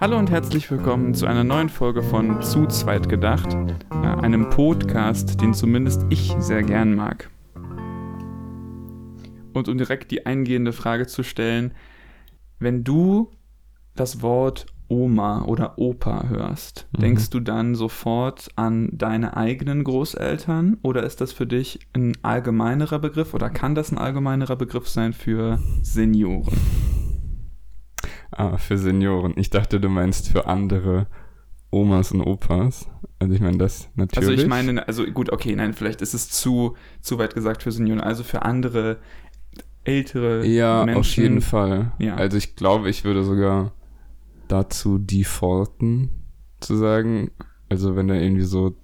Hallo und herzlich willkommen zu einer neuen Folge von Zu zweit gedacht, äh, einem Podcast, den zumindest ich sehr gern mag. Und um direkt die eingehende Frage zu stellen, wenn du das Wort Oma oder Opa hörst, Mhm. denkst du dann sofort an deine eigenen Großeltern oder ist das für dich ein allgemeinerer Begriff oder kann das ein allgemeinerer Begriff sein für Senioren? Ah, für Senioren. Ich dachte, du meinst für andere Omas und Opas. Also ich meine das natürlich. Also ich meine, also gut, okay, nein, vielleicht ist es zu, zu weit gesagt für Senioren, also für andere ältere Ja, Menschen. auf jeden Fall. Ja. Also ich glaube, ich würde sogar dazu defaulten, zu sagen. Also wenn da irgendwie so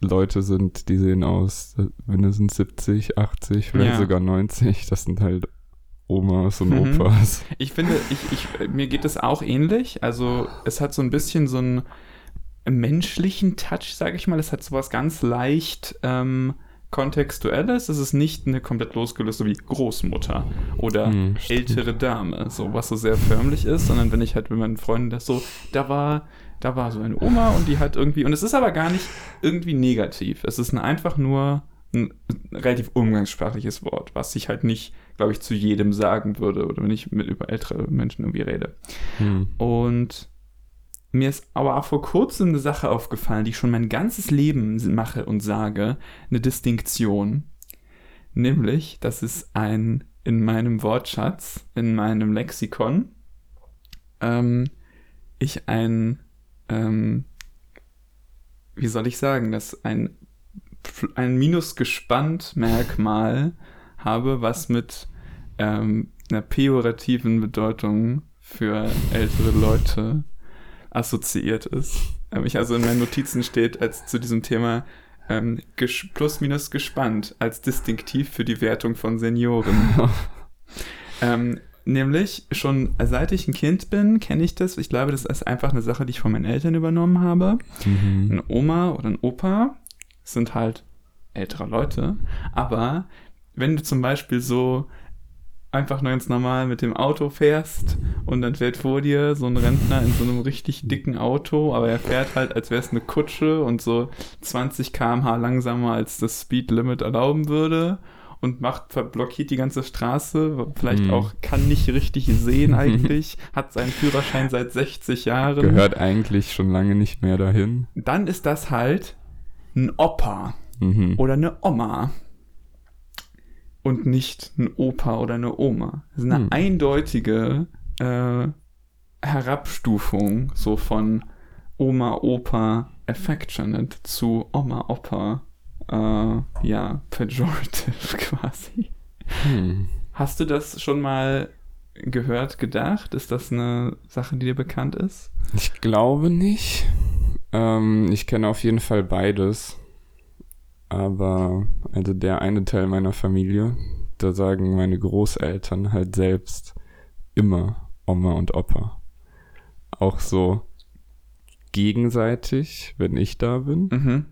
Leute sind, die sehen aus mindestens 70, 80, vielleicht Ja. sogar 90. Das sind halt Omas und Mhm. Opas. Ich finde, ich, ich, mir geht es auch ähnlich. Also es hat so ein bisschen so einen menschlichen Touch, sage ich mal. Es hat sowas ganz leicht ähm, kontextuelles. Es ist nicht eine komplett losgelöste wie Großmutter oder Hm, stimmt. ältere Dame, so was so sehr förmlich ist, sondern wenn ich halt mit meinen Freunden das so, da war, da war so eine Oma und die hat irgendwie, und es ist aber gar nicht irgendwie negativ. Es ist ein, einfach nur ein relativ umgangssprachliches Wort, was ich halt nicht, glaube ich, zu jedem sagen würde oder wenn ich mit über ältere Menschen irgendwie rede. Hm. Und mir ist aber auch vor kurzem eine Sache aufgefallen, die ich schon mein ganzes Leben mache und sage, eine Distinktion. Nämlich, dass es ein in meinem Wortschatz, in meinem Lexikon, ähm, ich ein, ähm, wie soll ich sagen, dass ein, ein Minusgespannt-Merkmal habe, was mit ähm, einer pejorativen Bedeutung für ältere Leute assoziiert ist. Ähm, ich also in meinen Notizen steht als zu diesem Thema ähm, plus minus gespannt als distinktiv für die Wertung von Senioren. ähm, nämlich schon seit ich ein Kind bin, kenne ich das. Ich glaube, das ist einfach eine Sache, die ich von meinen Eltern übernommen habe. Mhm. Eine Oma oder ein Opa sind halt ältere Leute, aber wenn du zum Beispiel so einfach nur ganz normal mit dem Auto fährst und dann fährt vor dir so ein Rentner in so einem richtig dicken Auto, aber er fährt halt, als wäre es eine Kutsche und so 20 km/h langsamer als das Speedlimit erlauben würde und macht, blockiert die ganze Straße, vielleicht Hm. auch kann nicht richtig sehen eigentlich, hat seinen Führerschein seit 60 Jahren Gehört eigentlich schon lange nicht mehr dahin. dann ist das halt ein Opa Mhm. oder eine Oma. Und nicht ein Opa oder eine Oma. Das ist eine Hm. eindeutige äh, Herabstufung so von Oma, Opa, affectionate zu Oma, Opa, äh, ja, pejorative quasi. Hm. Hast du das schon mal gehört, gedacht? Ist das eine Sache, die dir bekannt ist? Ich glaube nicht. Ähm, ich kenne auf jeden Fall beides. Aber, also der eine Teil meiner Familie, da sagen meine Großeltern halt selbst immer Oma und Opa. Auch so gegenseitig, wenn ich da bin, Mhm.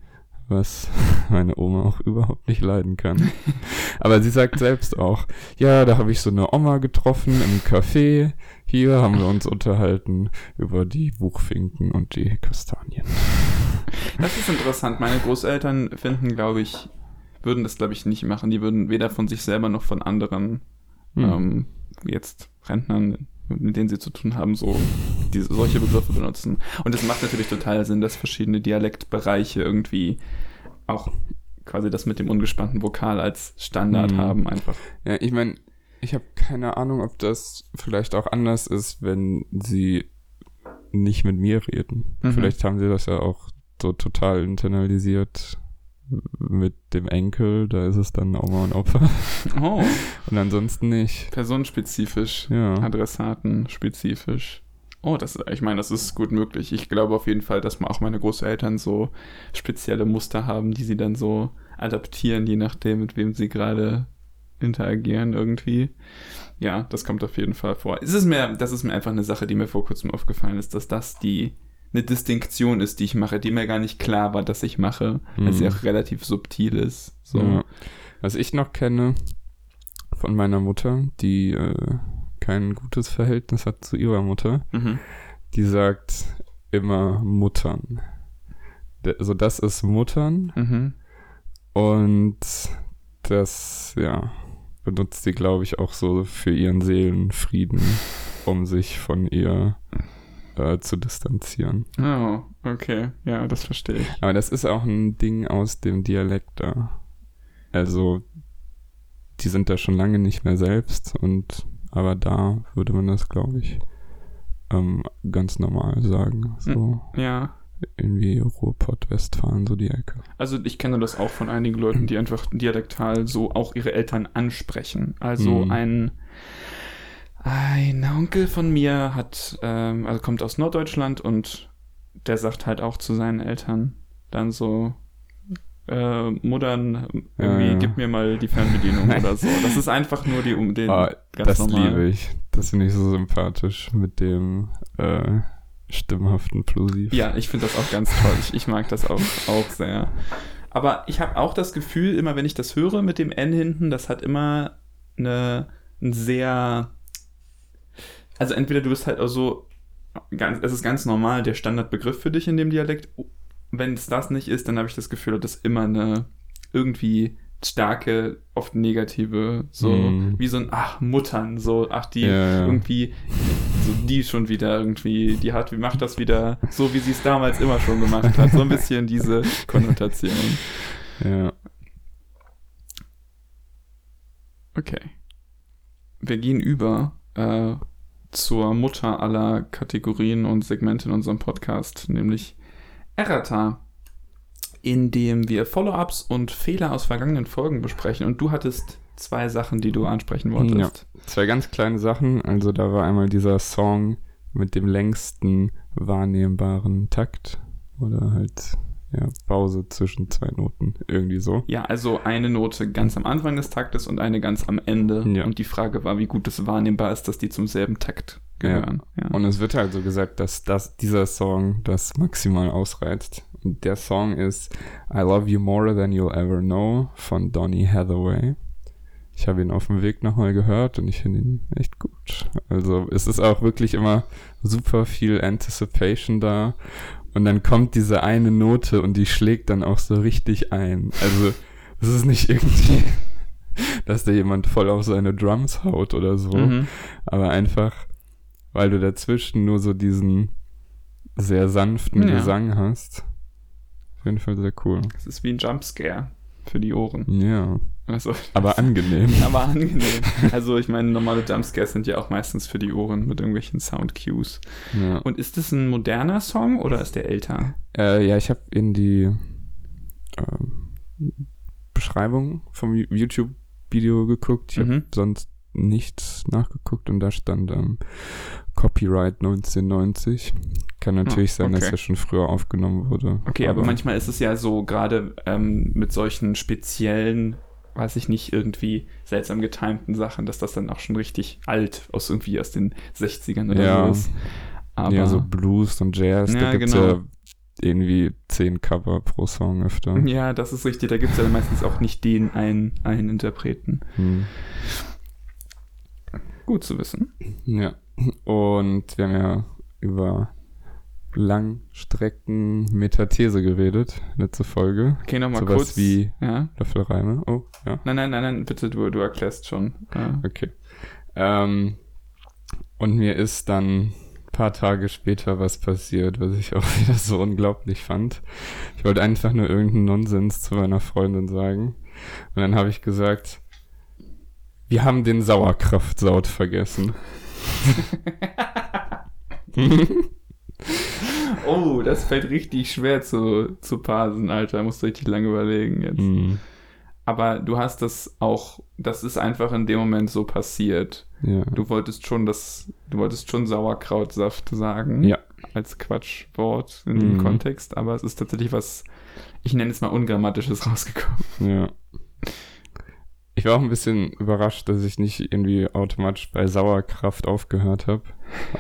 Was meine Oma auch überhaupt nicht leiden kann. Aber sie sagt selbst auch, ja, da habe ich so eine Oma getroffen im Café. Hier haben wir uns unterhalten über die Buchfinken und die Kastanien. Das ist interessant. Meine Großeltern finden, glaube ich, würden das, glaube ich, nicht machen. Die würden weder von sich selber noch von anderen, Hm. ähm, jetzt Rentnern, mit denen sie zu tun haben, so diese, solche Begriffe benutzen. Und es macht natürlich total Sinn, dass verschiedene Dialektbereiche irgendwie auch quasi das mit dem ungespannten Vokal als Standard Hm. haben einfach. Ja, ich meine, ich habe keine Ahnung, ob das vielleicht auch anders ist, wenn sie nicht mit mir reden. Mhm. Vielleicht haben sie das ja auch so total internalisiert mit dem Enkel, da ist es dann Oma und Opa. Oh, Und ansonsten nicht. personenspezifisch. Ja. Adressaten spezifisch. Oh, das, ich meine, das ist gut möglich. Ich glaube auf jeden Fall, dass auch meine Großeltern so spezielle Muster haben, die sie dann so adaptieren, je nachdem, mit wem sie gerade interagieren irgendwie. Ja, das kommt auf jeden Fall vor. Es ist mir, das ist mir einfach eine Sache, die mir vor kurzem aufgefallen ist, dass das die eine Distinktion ist, die ich mache, die mir gar nicht klar war, dass ich mache, weil sie Mhm. auch relativ subtil ist. So. Ja. Was ich noch kenne von meiner Mutter, die äh, kein gutes Verhältnis hat zu ihrer Mutter, Mhm. die sagt immer Muttern. Also das ist Muttern Mhm. und das, ja, benutzt sie, glaube ich, auch so für ihren Seelenfrieden, um sich von ihr äh, zu distanzieren. Oh, okay. Ja, das verstehe ich. Aber das ist auch ein Ding aus dem Dialekt da. Also, die sind da schon lange nicht mehr selbst und aber da würde man das, glaube ich, ähm, ganz normal sagen. So Ja. irgendwie Ruhrpott, Westfalen, so die Ecke. Also ich kenne das auch von einigen Leuten, die einfach dialektal so auch ihre Eltern ansprechen. Also Mhm. ein, ein Onkel von mir hat, ähm, also kommt aus Norddeutschland und der sagt halt auch zu seinen Eltern dann so, äh, Muttern, irgendwie, Ja, ja. gib mir mal die Fernbedienung oder so. Das ist einfach nur die um den ganz das normal. liebe ich. Das finde ich so sympathisch mit dem äh, stimmhaften Plosiv. Ja, ich finde das auch ganz toll. Ich, ich mag das auch, auch sehr. Aber ich habe auch das Gefühl, immer wenn ich das höre mit dem N hinten, das hat immer eine, ein sehr. Also entweder du bist halt auch so, ganz, es ist ganz normal der Standardbegriff für dich in dem Dialekt. Wenn es das nicht ist, dann habe ich das Gefühl, das ist immer eine irgendwie starke, oft negative, so Mhm. wie so ein, ach, Muttern, so, ach, die ja. irgendwie, so die schon wieder irgendwie, die hat, wie macht das wieder so, wie sie es damals immer schon gemacht hat. So ein bisschen diese Konnotation. Ja. Okay. Wir gehen über äh, zur Mutter aller Kategorien und Segmente in unserem Podcast, nämlich Errata, in dem wir Follow-ups und Fehler aus vergangenen Folgen besprechen. Und du hattest zwei Sachen, die du ansprechen wolltest. Zwei ganz kleine Sachen. Also da war einmal dieser Song mit dem längsten wahrnehmbaren Takt oder halt ja, Pause zwischen zwei Noten. Irgendwie so. Ja, also eine Note ganz am Anfang des Taktes und eine ganz am Ende. Ja. Und die Frage war, wie gut es wahrnehmbar ist, dass die zum selben Takt gehören. Ja. Und es wird halt so gesagt, dass das, dieser Song das maximal ausreizt. Und der Song ist I Love You More Than You'll Ever Know von Donny Hathaway. Ich habe ihn auf dem Weg nochmal gehört und ich finde ihn echt gut. Also es ist auch wirklich immer super viel Anticipation da. Und dann kommt diese eine Note und die schlägt dann auch so richtig ein. Also es ist nicht irgendwie, dass da jemand voll auf seine Drums haut oder so Mhm. aber einfach, weil du dazwischen nur so diesen sehr sanften Ja. Gesang hast. Auf jeden Fall sehr cool. Das ist wie ein Jumpscare für die Ohren. Ja, Also, aber angenehm. aber angenehm. Also ich meine, normale Jumpscares sind ja auch meistens für die Ohren mit irgendwelchen Soundcues. Ja, Und ist das ein moderner Song oder ist der älter? äh, ja ich habe in die ähm, Beschreibung vom Yo- YouTube-Video geguckt. Ich habe Mhm. sonst nichts nachgeguckt und da stand ähm, Copyright 1990. Kann natürlich sein, dass okay. er schon früher aufgenommen wurde. Okay, aber, manchmal ist es ja so, gerade ähm, mit solchen speziellen, weiß ich nicht, irgendwie seltsam getimten Sachen, dass das dann auch schon richtig alt aus irgendwie aus den 60ern oder Ja. so ist. Aber ja, so Blues und Jazz, Ja, da gibt's genau. ja irgendwie zehn Cover pro Song öfter. ja, das ist richtig. Da gibt es ja meistens auch nicht den einen, einen Interpreten. Hm. Gut zu wissen. Ja. Und wir haben ja über Langstrecken Metathese geredet, letzte Folge. Okay, nochmal Sowas kurz. wie ja. Löffelreime. Oh, ja. Nein, nein, nein, nein, bitte, du, du erklärst schon. Äh, Okay. Ähm, und mir ist dann ein paar Tage später was passiert, was ich auch wieder so unglaublich fand. Ich wollte einfach nur irgendeinen Nonsens zu meiner Freundin sagen. Und dann habe ich gesagt, wir haben den Sauerkraftsaut vergessen. oh, das fällt richtig schwer zu, zu parsen, Alter. Musst du richtig lange überlegen jetzt. Hm, Aber du hast das auch, das ist einfach in dem Moment so passiert. ja. Du wolltest schon das, du wolltest schon Sauerkrautsaft sagen. Ja. Als Quatschwort in dem Mhm. Kontext, aber es ist tatsächlich was, ich nenne es mal Ungrammatisches rausgekommen. Ja. Ich war auch ein bisschen überrascht, dass ich nicht irgendwie automatisch bei Sauerkraft aufgehört habe.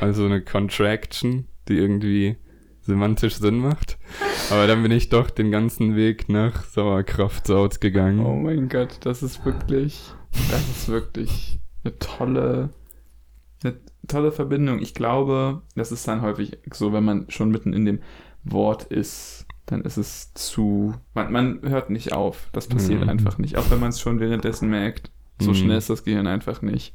Also eine Contraction, die irgendwie semantisch Sinn macht. Aber dann bin ich doch den ganzen Weg nach Sauerkraftsaut gegangen. Oh mein Gott, das ist wirklich, das ist wirklich eine tolle, eine tolle Verbindung. Ich glaube, das ist dann häufig so, wenn man schon mitten in dem Wort ist, dann ist es zu. Man, man hört nicht auf. Das passiert Mhm. einfach nicht. Auch wenn man es schon währenddessen merkt. So Mhm. schnell ist das Gehirn einfach nicht.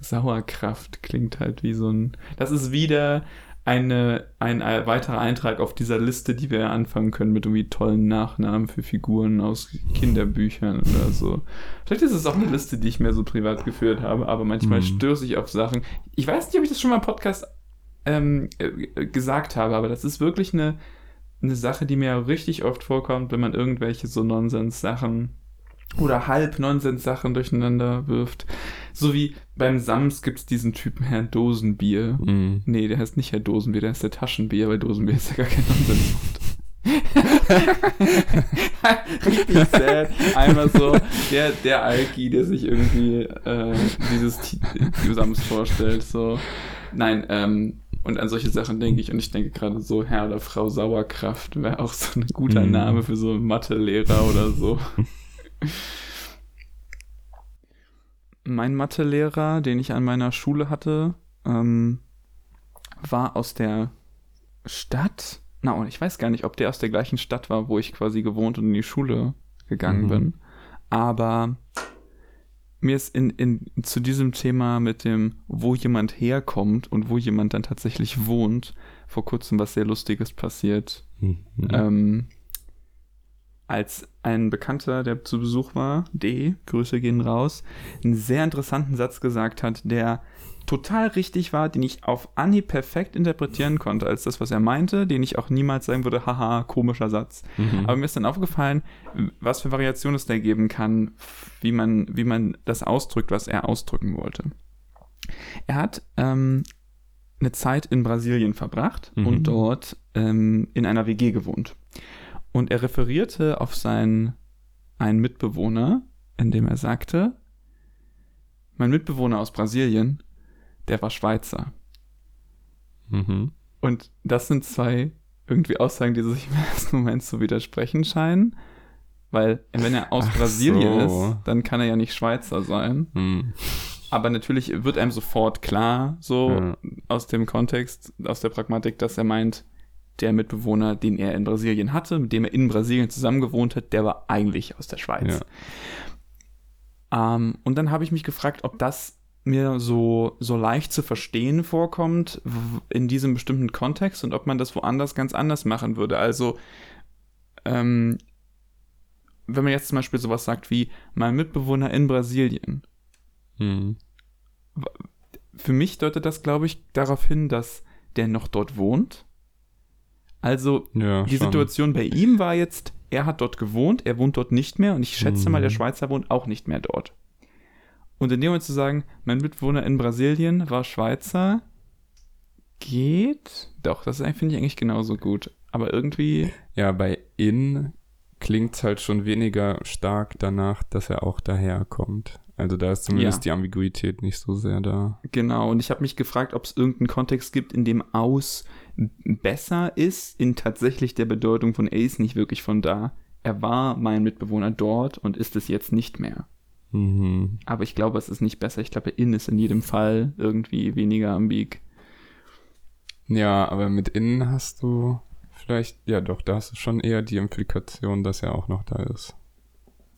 Sauerkraft klingt halt wie so ein. Das ist wieder eine, ein, äh, weiterer Eintrag auf dieser Liste, die wir anfangen können mit irgendwie tollen Nachnamen für Figuren aus Kinderbüchern oder so. Vielleicht ist es auch eine Liste, die ich mir so privat geführt habe, aber manchmal Mhm. stöße ich auf Sachen. Ich weiß nicht, ob ich das schon mal im Podcast ähm, äh, gesagt habe, aber das ist wirklich eine, eine Sache, die mir richtig oft vorkommt, wenn man irgendwelche so Nonsens-Sachen oder Halb-Nonsens-Sachen durcheinander wirft. So wie beim Sams gibt es diesen Typen Herrn Dosenbier. Mhm. Nee, der heißt nicht Herr Dosenbier, der heißt der Taschenbier, weil Dosenbier ist ja gar kein Nonsens. Richtig sad. Einmal so der, der Alki, der sich irgendwie äh, dieses Sams vorstellt. So. Nein, ähm, und an solche Sachen denke ich. Und ich denke gerade so, Herr oder Frau Sauerkraft wäre auch so ein guter Mhm. Name für so einen Mathelehrer oder so. mein Mathelehrer, den ich an meiner Schule hatte, ähm, war aus der Stadt. Na, und ich weiß gar nicht, ob der aus der gleichen Stadt war, wo ich quasi gewohnt und in die Schule gegangen Mhm. bin. Aber mir ist in, in, zu diesem Thema mit dem, wo jemand herkommt und wo jemand dann tatsächlich wohnt, vor kurzem was sehr Lustiges passiert. Mhm. Ähm, als ein Bekannter, der zu Besuch war, D, Grüße gehen raus, einen sehr interessanten Satz gesagt hat, der total richtig war, den ich auf Anhieb perfekt interpretieren konnte, als das, was er meinte, den ich auch niemals sagen würde, haha, komischer Satz. Mhm. Aber mir ist dann aufgefallen, was für Variationen es da geben kann, wie man, wie man das ausdrückt, was er ausdrücken wollte. Er hat ähm, eine Zeit in Brasilien verbracht Mhm. und dort ähm, in einer WG gewohnt. Und er referierte auf seinen einen Mitbewohner, indem er sagte, mein Mitbewohner aus Brasilien, der war Schweizer. Mhm. Und das sind zwei irgendwie Aussagen, die sich im ersten Moment zu widersprechen scheinen. Weil, wenn er aus Ach Brasilien so. ist, dann kann er ja nicht Schweizer sein. Mhm. Aber natürlich wird einem sofort klar, so Ja. aus dem Kontext, aus der Pragmatik, dass er meint, der Mitbewohner, den er in Brasilien hatte, mit dem er in Brasilien zusammen gewohnt hat, der war eigentlich aus der Schweiz. Ähm, und dann habe ich mich gefragt, ob das mir so, so leicht zu verstehen vorkommt in diesem bestimmten Kontext und ob man das woanders ganz anders machen würde. Also, ähm, wenn man jetzt zum Beispiel sowas sagt wie mein Mitbewohner in Brasilien, Mhm. für mich deutet das, glaube ich, darauf hin, dass der noch dort wohnt. Also Ja, die schon. Situation bei ihm war jetzt, er hat dort gewohnt, er wohnt dort nicht mehr und ich schätze mal, der Mhm. Schweizer wohnt auch nicht mehr dort. Und in dem Moment zu sagen, mein Mitbewohner in Brasilien war Schweizer, geht. Doch, das finde ich eigentlich genauso gut. Aber irgendwie, Ja, bei in klingt halt schon weniger stark danach, dass er auch daherkommt. Also da ist zumindest Ja. die Ambiguität nicht so sehr da. genau. Und ich habe mich gefragt, ob es irgendeinen Kontext gibt, in dem aus besser ist, in tatsächlich der Bedeutung von ist nicht wirklich von da. Er war mein Mitbewohner dort und ist es jetzt nicht mehr. Mhm. Aber ich glaube, es ist nicht besser. Ich glaube, in ist in jedem Fall irgendwie weniger ambig. Ja, aber mit innen hast du vielleicht, ja doch, da hast du schon eher die Implikation, dass er auch noch da ist.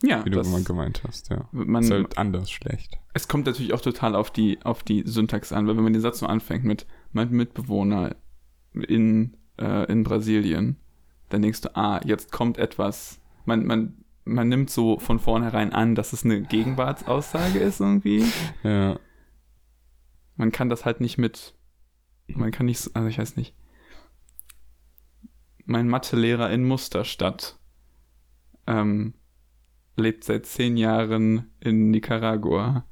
Ja, Wie du das, immer gemeint hast, ja. man, ist halt anders schlecht. es kommt natürlich auch total auf die, auf die Syntax an, weil wenn man den Satz so anfängt mit mein Mitbewohner in, äh, in Brasilien, dann denkst du, ah, jetzt kommt etwas. Man, man, man nimmt so von vornherein an, dass es eine Gegenwartsaussage ist irgendwie. Ja. Man kann das halt nicht mit, man kann nicht, so- also ich weiß nicht. Mein Mathelehrer in Musterstadt ähm, lebt seit zehn Jahren in Nicaragua.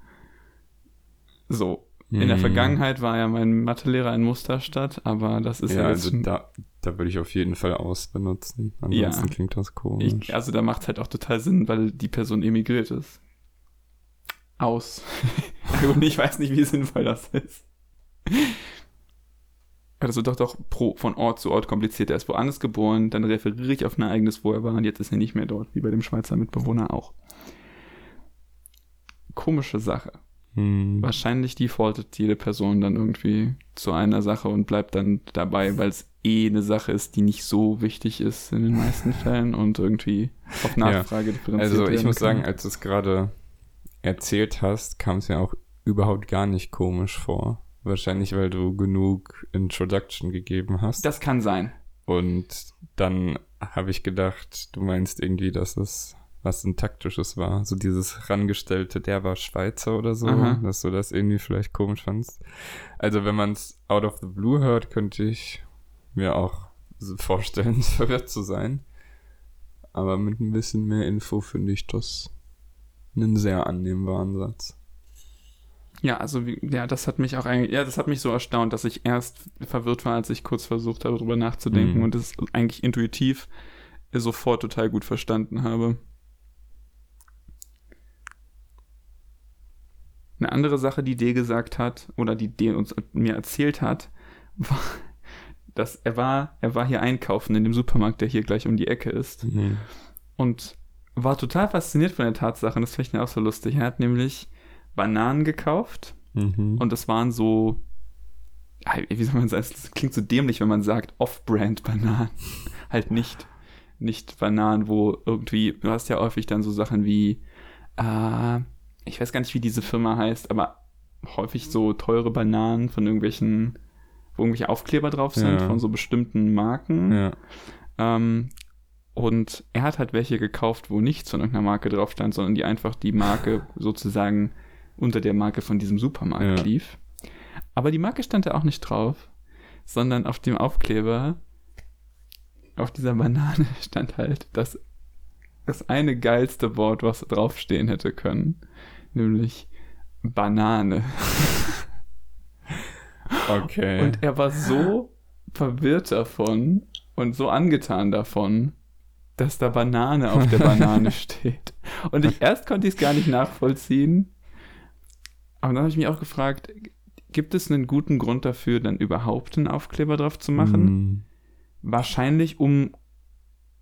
So. In der Mhm. Vergangenheit war er mein Mathelehrer in Musterstadt, aber das ist ja, ja, also da, da würde ich auf jeden Fall aus benutzen. Ansonsten Ja. klingt das komisch. ich, also da macht es halt auch total Sinn, weil die Person emigriert ist. Aus. Und ich weiß nicht, wie sinnvoll das ist. Also doch doch pro, von Ort zu Ort kompliziert. Er ist woanders geboren, dann referiere ich auf ein Ereignis, wo er war und jetzt ist er nicht mehr dort, wie bei dem Schweizer Mitbewohner auch. Komische Sache. Hm. wahrscheinlich defaultet jede Person dann irgendwie zu einer Sache und bleibt dann dabei, weil es eh eine Sache ist, die nicht so wichtig ist in den meisten Fällen und irgendwie auf Nachfrage differenziert Also ich muss kann. sagen, als du es gerade erzählt hast, kam es mir auch überhaupt gar nicht komisch vor. Wahrscheinlich, weil du genug Introduction gegeben hast. das kann sein. Und dann habe ich gedacht, du meinst irgendwie, dass es was ein taktisches war. So dieses rangestellte, der war Schweizer oder so, Aha. dass du das irgendwie vielleicht komisch fandst. Also wenn man es out of the blue hört, könnte ich mir auch vorstellen, verwirrt zu sein. Aber mit ein bisschen mehr Info finde ich das einen sehr annehmbaren Satz. Ja, also wie, ja, das hat mich auch eigentlich, ja, das hat mich so erstaunt, dass ich erst verwirrt war, als ich kurz versucht habe, darüber nachzudenken Mhm. und es eigentlich intuitiv sofort total gut verstanden habe. Eine andere Sache, die D gesagt hat, oder die D uns mir erzählt hat, war, dass er war, er war hier einkaufen in dem Supermarkt, der hier gleich um die Ecke ist Mhm. und war total fasziniert von der Tatsache. Und das finde ich auch so lustig. Er hat nämlich Bananen gekauft Mhm. und das waren so, wie soll man sagen, es klingt so dämlich, wenn man sagt Off-Brand-Bananen. halt nicht, nicht Bananen, wo irgendwie, du hast ja häufig dann so Sachen wie, äh, ich weiß gar nicht, wie diese Firma heißt, aber häufig so teure Bananen von irgendwelchen, wo irgendwelche Aufkleber drauf sind, Ja. von so bestimmten Marken. ja. Ähm, und er hat halt welche gekauft, wo nichts von irgendeiner Marke drauf stand, sondern die einfach die Marke sozusagen unter der Marke von diesem Supermarkt Ja. lief. Aber die Marke stand da auch nicht drauf, sondern auf dem Aufkleber, auf dieser Banane stand halt das, das eine geilste Wort, was draufstehen hätte können, nämlich Banane. Okay. Und er war so verwirrt davon und so angetan davon, dass da Banane auf der Banane steht. Und ich erst konnte ich es gar nicht nachvollziehen. Aber dann habe ich mich auch gefragt, gibt es einen guten Grund dafür, dann überhaupt einen Aufkleber drauf zu machen? Mhm. Wahrscheinlich, um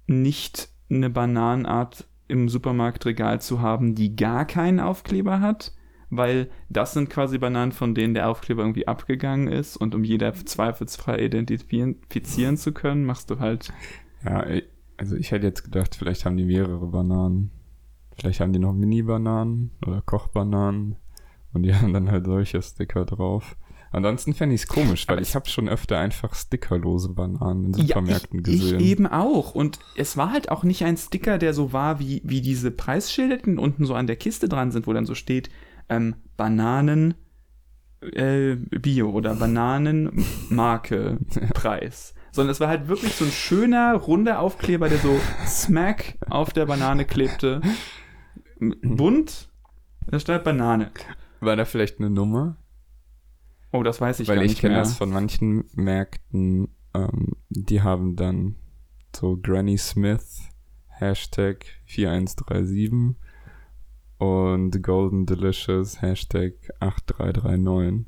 nicht eine Bananenart im Supermarktregal zu haben, die gar keinen Aufkleber hat, weil das sind quasi Bananen, von denen der Aufkleber irgendwie abgegangen ist und um jeder zweifelsfrei identifizieren zu können, machst du halt. Ja, also ich hätte jetzt gedacht, vielleicht haben die mehrere Bananen. Vielleicht haben die noch Mini-Bananen oder Kochbananen und die haben dann halt solche Sticker drauf. Ansonsten fände ich es komisch, weil Aber ich habe schon öfter einfach stickerlose Bananen in Ja, Supermärkten ich, gesehen. ich eben auch. Und es war halt auch nicht ein Sticker, der so war wie, wie diese Preisschilder, die unten so an der Kiste dran sind, wo dann so steht, ähm, Bananen äh, Bio oder Bananenmarke Preis. Sondern es war halt wirklich so ein schöner, runder Aufkleber, der so smack auf der Banane klebte. M- Bunt, da stand Banane. War da vielleicht eine Nummer? Oh, das weiß ich weil gar ich nicht kenne mehr. das von manchen Märkten, ähm, die haben dann so Granny Smith, Hashtag 4137 und Golden Delicious, Hashtag 8339.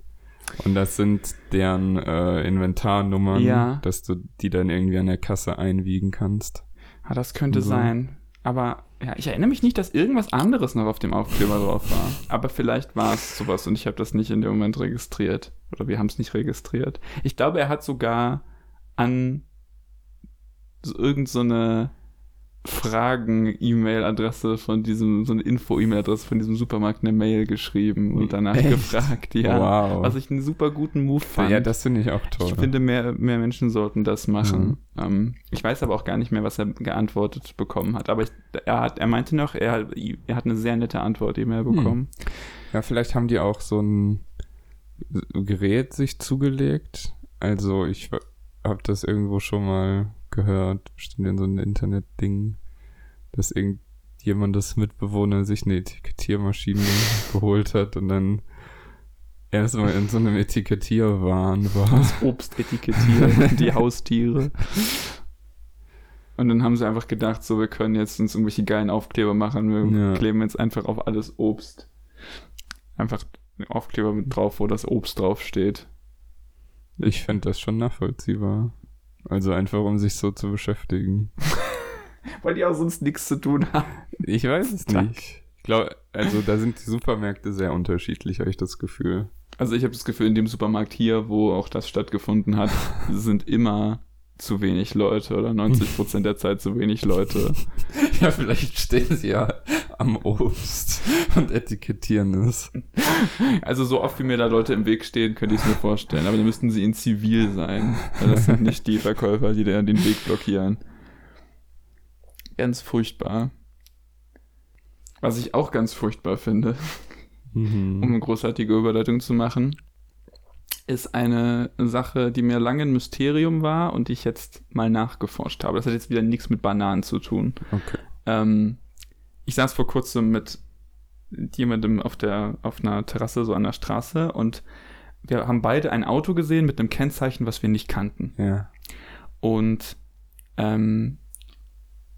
Und das sind deren äh, Inventarnummern, Ja. dass du die dann irgendwie an der Kasse einwiegen kannst. Ah, das könnte So. sein. Aber ja, ich erinnere mich nicht, dass irgendwas anderes noch auf dem Aufkleber drauf war. Aber vielleicht war es sowas und ich habe das nicht in dem Moment registriert. Oder wir haben es nicht registriert. Ich glaube, er hat sogar an so irgend so eine Fragen-E-Mail-Adresse von diesem, so eine Info-E-Mail-Adresse von diesem Supermarkt eine Mail geschrieben und danach Echt? gefragt, ja. Wow. Was ich einen super guten Move fand. ja, das finde ich auch toll. Ich finde, mehr, mehr Menschen sollten das machen. Ähm, ich weiß aber auch gar nicht mehr, was er geantwortet bekommen hat. Aber ich, er, hat, er meinte noch, er, er hat eine sehr nette Antwort E-Mail bekommen. Ja, vielleicht haben die auch so ein Gerät sich zugelegt. Also ich habe das irgendwo schon mal gehört, bestimmt in so einem Internet-Ding, dass irgendjemand das Mitbewohner sich eine Etikettiermaschine geholt hat und dann erstmal in so einem Etikettierwahn war. Obst etikettieren, die Haustiere. Und dann haben sie einfach gedacht, so, wir können jetzt uns irgendwelche geilen Aufkleber machen. Wir Ja. kleben jetzt einfach auf alles Obst. Einfach einen Aufkleber mit drauf, wo das Obst draufsteht. Ich fände das schon nachvollziehbar. Also einfach, um sich so zu beschäftigen. Weil die auch sonst nichts zu tun haben. Ich weiß es nicht. Ich glaube, Also da sind die Supermärkte sehr unterschiedlich, habe ich das Gefühl. Also ich habe das Gefühl, in dem Supermarkt hier, wo auch das stattgefunden hat, sind immer zu wenig Leute oder 90 Prozent der Zeit zu wenig Leute. Ja, vielleicht stehen sie ja am Obst und etikettieren es. Also so oft wie mir da Leute im Weg stehen, könnte ich es mir vorstellen. Aber dann müssten sie in Zivil sein. Weil das sind nicht die Verkäufer, die da den Weg blockieren. Ganz furchtbar. Was ich auch ganz furchtbar finde, Mhm. um eine großartige Überleitung zu machen, ist eine Sache, die mir lange ein Mysterium war und die ich jetzt mal nachgeforscht habe. Das hat jetzt wieder nichts mit Bananen zu tun. Okay. Ähm, ich saß vor kurzem mit jemandem auf der auf einer Terrasse so an der Straße und wir haben beide ein Auto gesehen mit einem Kennzeichen, was wir nicht kannten. Ja. Und ähm,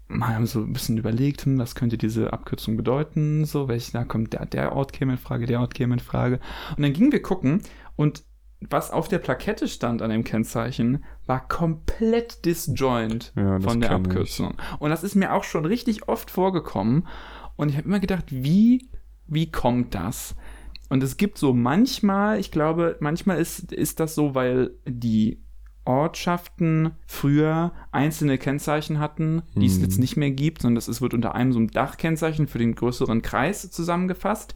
wir haben so ein bisschen überlegt, hm, was könnte diese Abkürzung bedeuten, so, welch, da kommt der, der Ort käme in Frage, der Ort käme in Frage. Und dann gingen wir gucken und was auf der Plakette stand an dem Kennzeichen, war komplett disjoint Ja, von der kenn ich. Abkürzung. Und das ist mir auch schon richtig oft vorgekommen. Und ich habe immer gedacht, wie, wie kommt das? Und es gibt so manchmal, ich glaube, manchmal ist, ist das so, weil die Ortschaften früher einzelne Kennzeichen hatten, die es Mhm. jetzt nicht mehr gibt, sondern das ist, wird unter einem so einem Dachkennzeichen für den größeren Kreis zusammengefasst.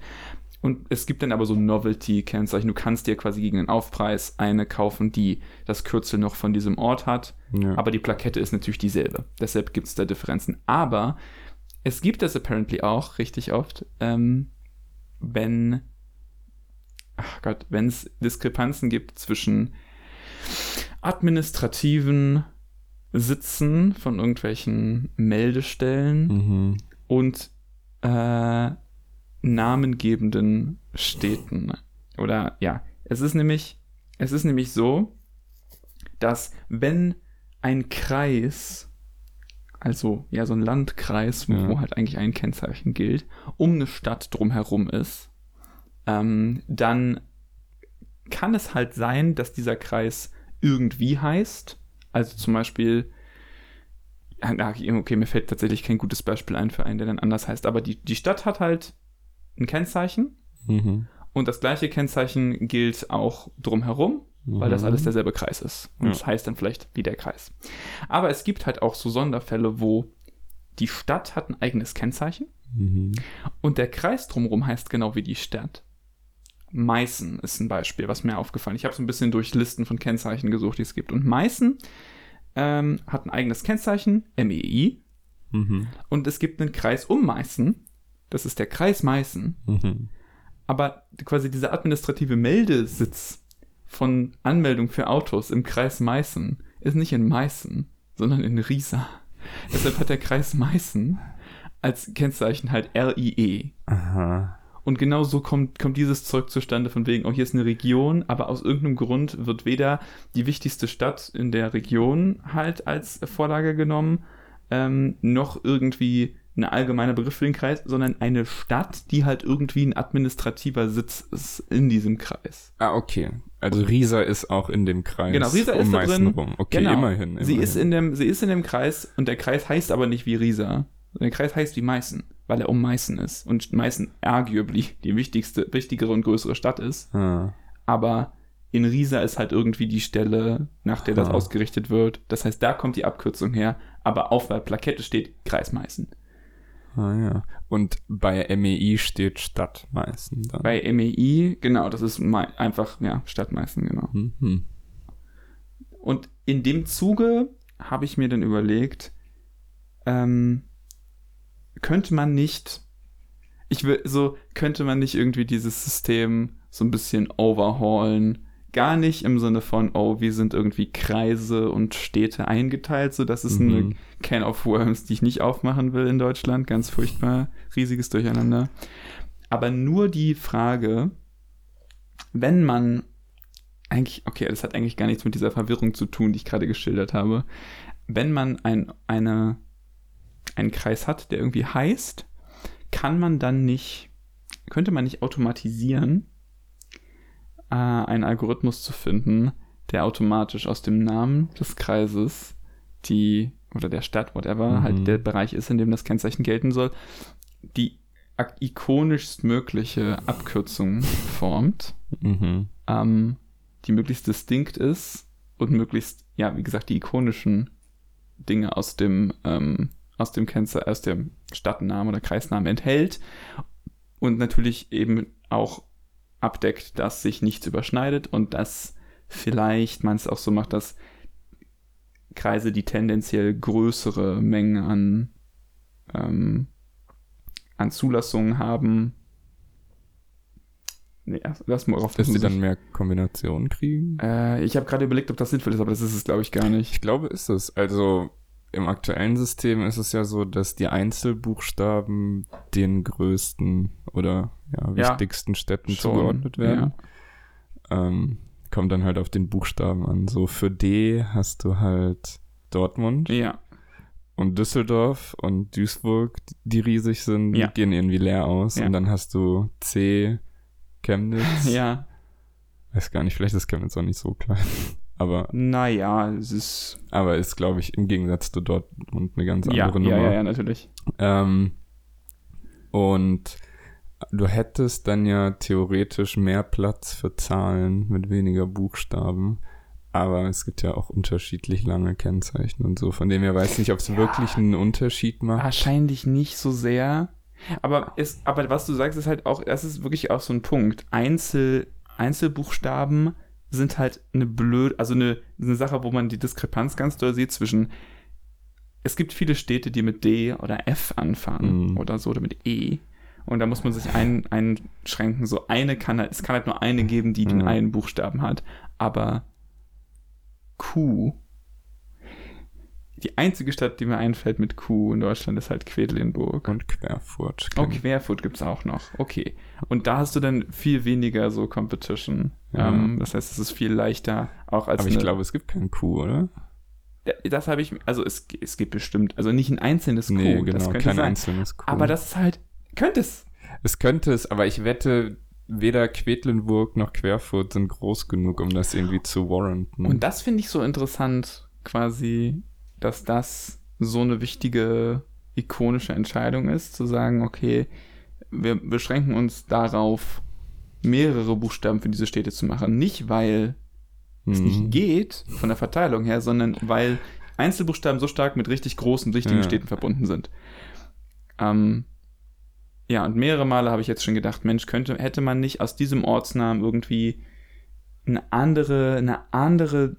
Und es gibt dann aber so Novelty-Kennzeichen. Du kannst dir quasi gegen den Aufpreis eine kaufen, die das Kürzel noch von diesem Ort hat. ja. Aber die Plakette ist natürlich dieselbe. Deshalb gibt es da Differenzen. Aber es gibt das apparently auch richtig oft, ähm, wenn, ach Gott, wenn es Diskrepanzen gibt zwischen administrativen Sitzen von irgendwelchen Meldestellen Mhm. und äh, namengebenden Städten. Oder ja, es ist nämlich, es ist nämlich so, dass wenn ein Kreis, also ja so ein Landkreis, Ja. wo halt eigentlich ein Kennzeichen gilt, um eine Stadt drumherum ist, ähm, dann kann es halt sein, dass dieser Kreis irgendwie heißt. Also zum Beispiel, okay, mir fällt tatsächlich kein gutes Beispiel ein für einen, der dann anders heißt, aber die, die Stadt hat halt ein Kennzeichen Mhm. und das gleiche Kennzeichen gilt auch drumherum, weil das Mhm. alles derselbe Kreis ist. Und Ja. das heißt dann vielleicht wie der Kreis. Aber es gibt halt auch so Sonderfälle, wo die Stadt hat ein eigenes Kennzeichen Mhm. und der Kreis drumherum heißt genau wie die Stadt. Meißen ist ein Beispiel, was mir aufgefallen ist. Ich habe so ein bisschen durch Listen von Kennzeichen gesucht, die es gibt. Und Meißen ähm, hat ein eigenes Kennzeichen, MEI, Mhm. und es gibt einen Kreis um Meißen. Das ist der Kreis Meißen. Mhm. Aber quasi dieser administrative Meldesitz von Anmeldung für Autos im Kreis Meißen ist nicht in Meißen, sondern in Riesa. Deshalb hat der Kreis Meißen als Kennzeichen halt RIE. Aha. Und genau so kommt, kommt dieses Zeug zustande, von wegen, oh, hier ist eine Region, aber aus irgendeinem Grund wird weder die wichtigste Stadt in der Region halt als Vorlage genommen, ähm, noch irgendwie ein allgemeiner Begriff für den Kreis, sondern eine Stadt, die halt irgendwie ein administrativer Sitz ist in diesem Kreis. Ah, okay. Also Riesa ist auch in dem Kreis. Genau, Riesa ist um da Meißen drin. rum. Okay, Genau. immerhin, immerhin. Sie ist, in dem, sie ist in dem Kreis und der Kreis heißt aber nicht wie Riesa. Der Kreis heißt wie Meißen, weil er um Meißen ist. Und Meißen arguably die wichtigste, wichtigere und größere Stadt ist. Ah. aber in Riesa ist halt irgendwie die Stelle, nach der das Ah. ausgerichtet wird. Das heißt, da kommt die Abkürzung her, aber auf der Plakette steht Kreis Meißen. Ah, ja. Und bei MEI steht Stadt Meißen dann. Bei MEI, genau, das ist einfach, ja, Stadt Meißen, genau. Mhm. Und in dem Zuge habe ich mir dann überlegt, ähm, könnte man nicht, ich will, so, könnte man nicht irgendwie dieses System so ein bisschen overhaulen? Gar nicht im Sinne von, oh, wir sind irgendwie Kreise und Städte eingeteilt, so das ist eine Mhm. Can of Worms, die ich nicht aufmachen will in Deutschland. Ganz furchtbar, riesiges Durcheinander. Aber nur die Frage, wenn man eigentlich, okay, das hat eigentlich gar nichts mit dieser Verwirrung zu tun, die ich gerade geschildert habe. Wenn man ein, eine, einen Kreis hat, der irgendwie heißt, kann man dann nicht, könnte man nicht automatisieren, äh, einen Algorithmus zu finden, der automatisch aus dem Namen des Kreises die, oder der Stadt, whatever, Mhm. halt der Bereich ist, in dem das Kennzeichen gelten soll, die ikonischst mögliche Abkürzung formt, Mhm. ähm, die möglichst distinkt ist und möglichst, ja, wie gesagt, die ikonischen Dinge aus dem, ähm, aus dem Kennzeichen, aus dem Stadtnamen oder Kreisnamen enthält und natürlich eben auch abdeckt, dass sich nichts überschneidet und dass vielleicht man es auch so macht, dass Kreise, die tendenziell größere Mengen an, ähm, an Zulassungen haben, nee, lass mal auf Dass sie dann mehr Kombinationen kriegen? äh, ich habe gerade überlegt, ob das sinnvoll ist, aber das ist es, glaube ich, gar nicht. Ich glaube, ist es. Also im aktuellen System ist es ja so, dass die Einzelbuchstaben den größten oder ja, Ja, wichtigsten Städten schon, zugeordnet werden. Ähm, kommt dann halt auf den Buchstaben an. So für D hast du halt Dortmund Ja, und Düsseldorf und Duisburg, die riesig sind, Ja. gehen irgendwie leer aus. Ja. Und dann hast du C, Chemnitz. ja. Weiß gar nicht, vielleicht ist Chemnitz auch nicht so klein. Aber, Naja, es ist. aber ist, glaube ich, im Gegensatz zu Dortmund eine ganz andere Ja, Nummer. ja, ja, ja, natürlich. Ähm, und du hättest dann ja theoretisch mehr Platz für Zahlen mit weniger Buchstaben. Aber es gibt ja auch unterschiedlich lange Kennzeichen und so. Von dem her weiß ich nicht, ob es Ja. wirklich einen Unterschied macht. Wahrscheinlich nicht so sehr. Aber, es, aber was du sagst, ist halt auch, das ist wirklich auch so ein Punkt. Einzel, Einzelbuchstaben sind halt eine blöd, also eine, eine Sache, wo man die Diskrepanz ganz doll sieht zwischen. Es gibt viele Städte, die mit D oder F anfangen Mhm. oder so oder mit E. Und da muss man sich ein, einschränken. So eine kann halt, es kann halt nur eine geben, die den Mhm. einen Buchstaben hat. Aber Q. Die einzige Stadt, die mir einfällt mit Q in Deutschland, ist halt Quedlinburg. Und Querfurt. Oh, kenn ich. Querfoot gibt's auch noch. Okay. Und da hast du dann viel weniger so Competition. Ja. Ähm, das heißt, es ist viel leichter, auch als Aber ich glaube, es gibt keinen Q, oder? Das habe ich, also es, es gibt bestimmt, also nicht ein einzelnes Q, nee, das genau, könnte kein sein. einzelnes Q. Aber das ist halt, könnte es. es könnte es, aber ich wette, weder Quedlinburg noch Querfurt sind groß genug, um das irgendwie zu warranten. Und das finde ich so interessant, quasi, dass das so eine wichtige, ikonische Entscheidung ist, zu sagen, okay, wir beschränken uns darauf, mehrere Buchstaben für diese Städte zu machen. Nicht, weil es Mhm. nicht geht, von der Verteilung her, sondern weil Einzelbuchstaben so stark mit richtig großen, wichtigen Ja. Städten verbunden sind. Ähm, ja, und mehrere Male habe ich jetzt schon gedacht, Mensch, könnte, hätte man nicht aus diesem Ortsnamen irgendwie eine andere, eine andere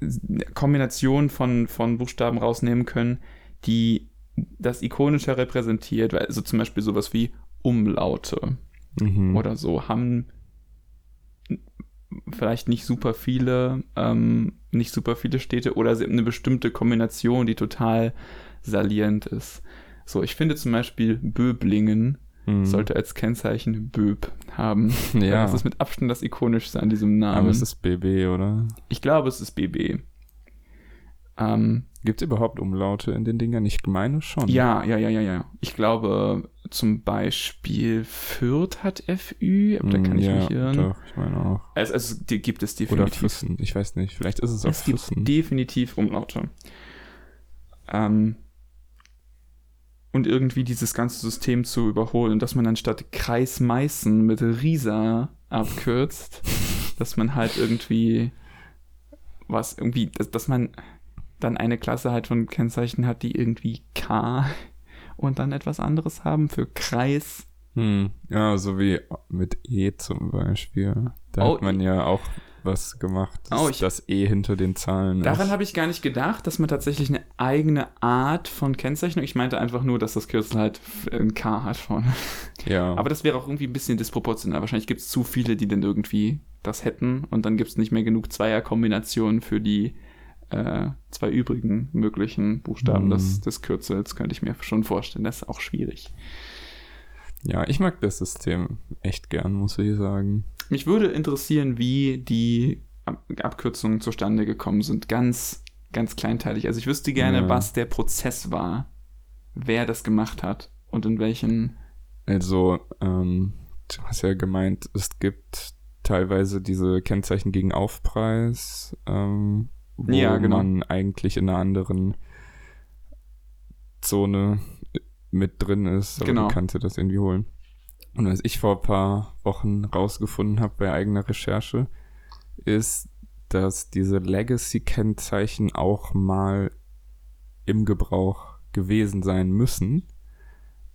äh, Kombination von, von Buchstaben rausnehmen können, die das ikonischer repräsentiert, weil also zum Beispiel sowas wie Umlaute Mhm. oder so haben vielleicht nicht super viele, ähm, nicht super viele Städte oder sie haben eine bestimmte Kombination, die total salient ist. So, ich finde zum Beispiel Böblingen Mhm. sollte als Kennzeichen Böb haben. Ja, Das ist mit Abstand das ikonischste an diesem Namen. aber es ist BB, oder? ich glaube, es ist BB. Ähm, Gibt es überhaupt Umlaute in den Dingern? Ich meine schon. ja, ja, ja, ja, ja. Ich glaube zum Beispiel Fürth hat FÜ, aber da Mm, kann ich ja, mich irren. Doch, ich meine auch. Also, also die gibt es Oder definitiv. Füssen, ich weiß nicht. Vielleicht ist es auch es gibt Füssen. definitiv Umlaute. Ähm, und irgendwie dieses ganze System zu überholen, dass man anstatt Kreis Meißen mit Risa abkürzt, dass man halt irgendwie was irgendwie, dass, dass man dann eine Klasse halt von Kennzeichen hat, die irgendwie K und dann etwas anderes haben für Kreis. Hm. Ja, so wie mit E zum Beispiel. Da Oh, hat man ja auch was gemacht, dass Oh, ich- das E hinter den Zahlen Daran habe ich gar nicht gedacht, dass man tatsächlich eine eigene Art von Kennzeichnung. Ich meinte einfach nur, dass das Kürzel halt ein K hat vorne. Ja, Aber das wäre auch irgendwie ein bisschen disproportional. Wahrscheinlich gibt es zu viele, die dann irgendwie das hätten und dann gibt es nicht mehr genug Zweierkombinationen für die äh, zwei übrigen möglichen Buchstaben Hm. des, des Kürzels. Könnte ich mir schon vorstellen. Das ist auch schwierig. ja, ich mag das System echt gern, muss ich sagen. Mich würde interessieren, wie die Ab Abkürzungen zustande gekommen sind. Ganz, ganz kleinteilig. Also ich wüsste gerne, Ja. was der Prozess war, wer das gemacht hat und in welchen. Also, ähm, du hast ja gemeint, es gibt teilweise diese Kennzeichen gegen Aufpreis, ähm, wo Ja, genau. man eigentlich in einer anderen Zone mit drin ist, aber Genau. du kannst dir das irgendwie holen. Und was ich vor ein paar Wochen rausgefunden habe bei eigener Recherche, ist, dass diese Legacy-Kennzeichen auch mal im Gebrauch gewesen sein müssen.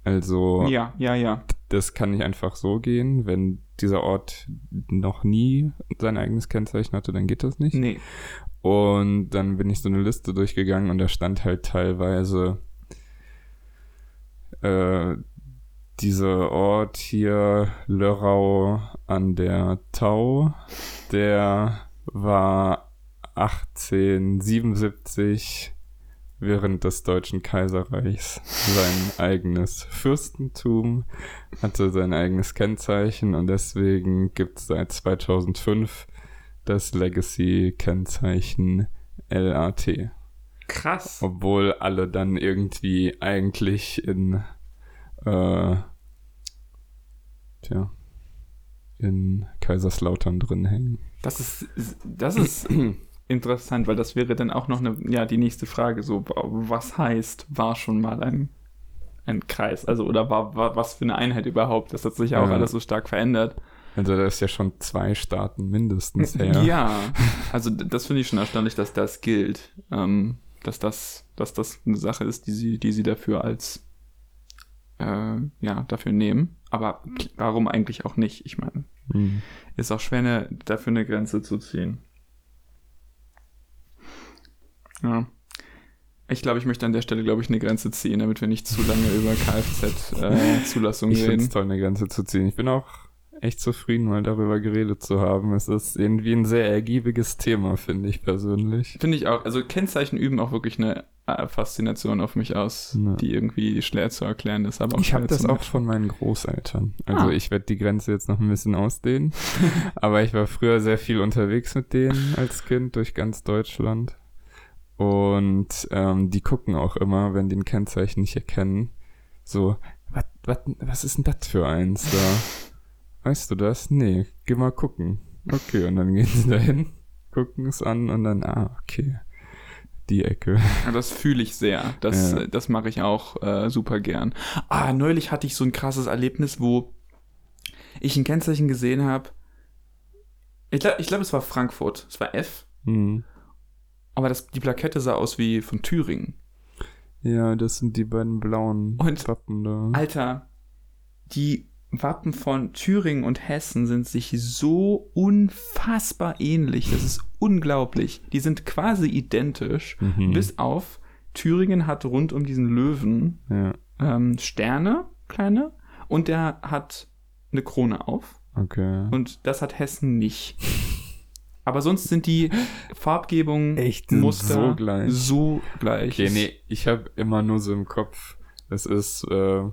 Also Ja, ja, ja. das kann nicht einfach so gehen. Wenn dieser Ort noch nie sein eigenes Kennzeichen hatte, dann geht das nicht. Nee. Und dann bin ich so eine Liste durchgegangen und da stand halt teilweise äh, dieser Ort hier, Lörrau an der Tau, der war 1877 während des Deutschen Kaiserreichs sein eigenes Fürstentum, hatte sein eigenes Kennzeichen und deswegen gibt es seit 2005 das Legacy-Kennzeichen LAT. Krass. Obwohl alle dann irgendwie eigentlich in, äh, tja, in Kaiserslautern drin hängen. Das ist, das ist interessant, weil das wäre dann auch noch eine, ja, die nächste Frage, so, was heißt, war schon mal ein, ein Kreis? Also, oder war, war was für eine Einheit überhaupt? Das hat sich ja auch Ja. alles so stark verändert. Also da ist ja schon zwei Staaten mindestens her. Ja, also das finde ich schon erstaunlich, dass das gilt. Ähm, dass das, dass das eine Sache ist, die sie, die sie dafür als äh, ja, dafür nehmen. Aber k- warum eigentlich auch nicht? Ich meine, Hm. ist auch schwer, eine, dafür eine Grenze zu ziehen. Ja. Ich glaube, ich möchte an der Stelle, glaube ich, eine Grenze ziehen, damit wir nicht zu lange über Kfz-Zulassung Ich finde es reden. toll, eine Grenze zu ziehen. Ich bin auch echt zufrieden, mal darüber geredet zu haben. Es ist irgendwie ein sehr ergiebiges Thema, finde ich persönlich. Finde ich auch. Also Kennzeichen üben auch wirklich eine äh, Faszination auf mich aus, Ja. die irgendwie schwer zu erklären ist. Aber auch Ich habe das auch von meinen Großeltern. Also Ah. ich werde die Grenze jetzt noch ein bisschen ausdehnen. Aber ich war früher sehr viel unterwegs mit denen als Kind durch ganz Deutschland. Und ähm, die gucken auch immer, wenn die ein Kennzeichen nicht erkennen, so, was ist denn das für eins da? Weißt du das? Nee, geh mal gucken. Okay, und dann gehen sie dahin, gucken es an und dann, ah, okay, die Ecke. Ja, das fühle ich sehr. Das, Ja. das mache ich auch äh, super gern. Ah, neulich hatte ich so ein krasses Erlebnis, wo ich ein Kennzeichen gesehen habe. Ich glaube, ich glaub, es war Frankfurt. Es war F. Hm. Aber das, die Plakette sah aus wie von Thüringen. Ja, das sind die beiden blauen Und- Wappen da. Alter, die Wappen von Thüringen und Hessen sind sich so unfassbar ähnlich. Das ist unglaublich. Die sind quasi identisch, Mhm. bis auf Thüringen hat rund um diesen Löwen Ja, ähm, Sterne, kleine, und der hat eine Krone auf. okay. Und das hat Hessen nicht. Aber sonst sind die Farbgebungen, Echt, Muster so gleich. so gleich. Okay, nee, ich habe immer nur so im Kopf, es ist äh,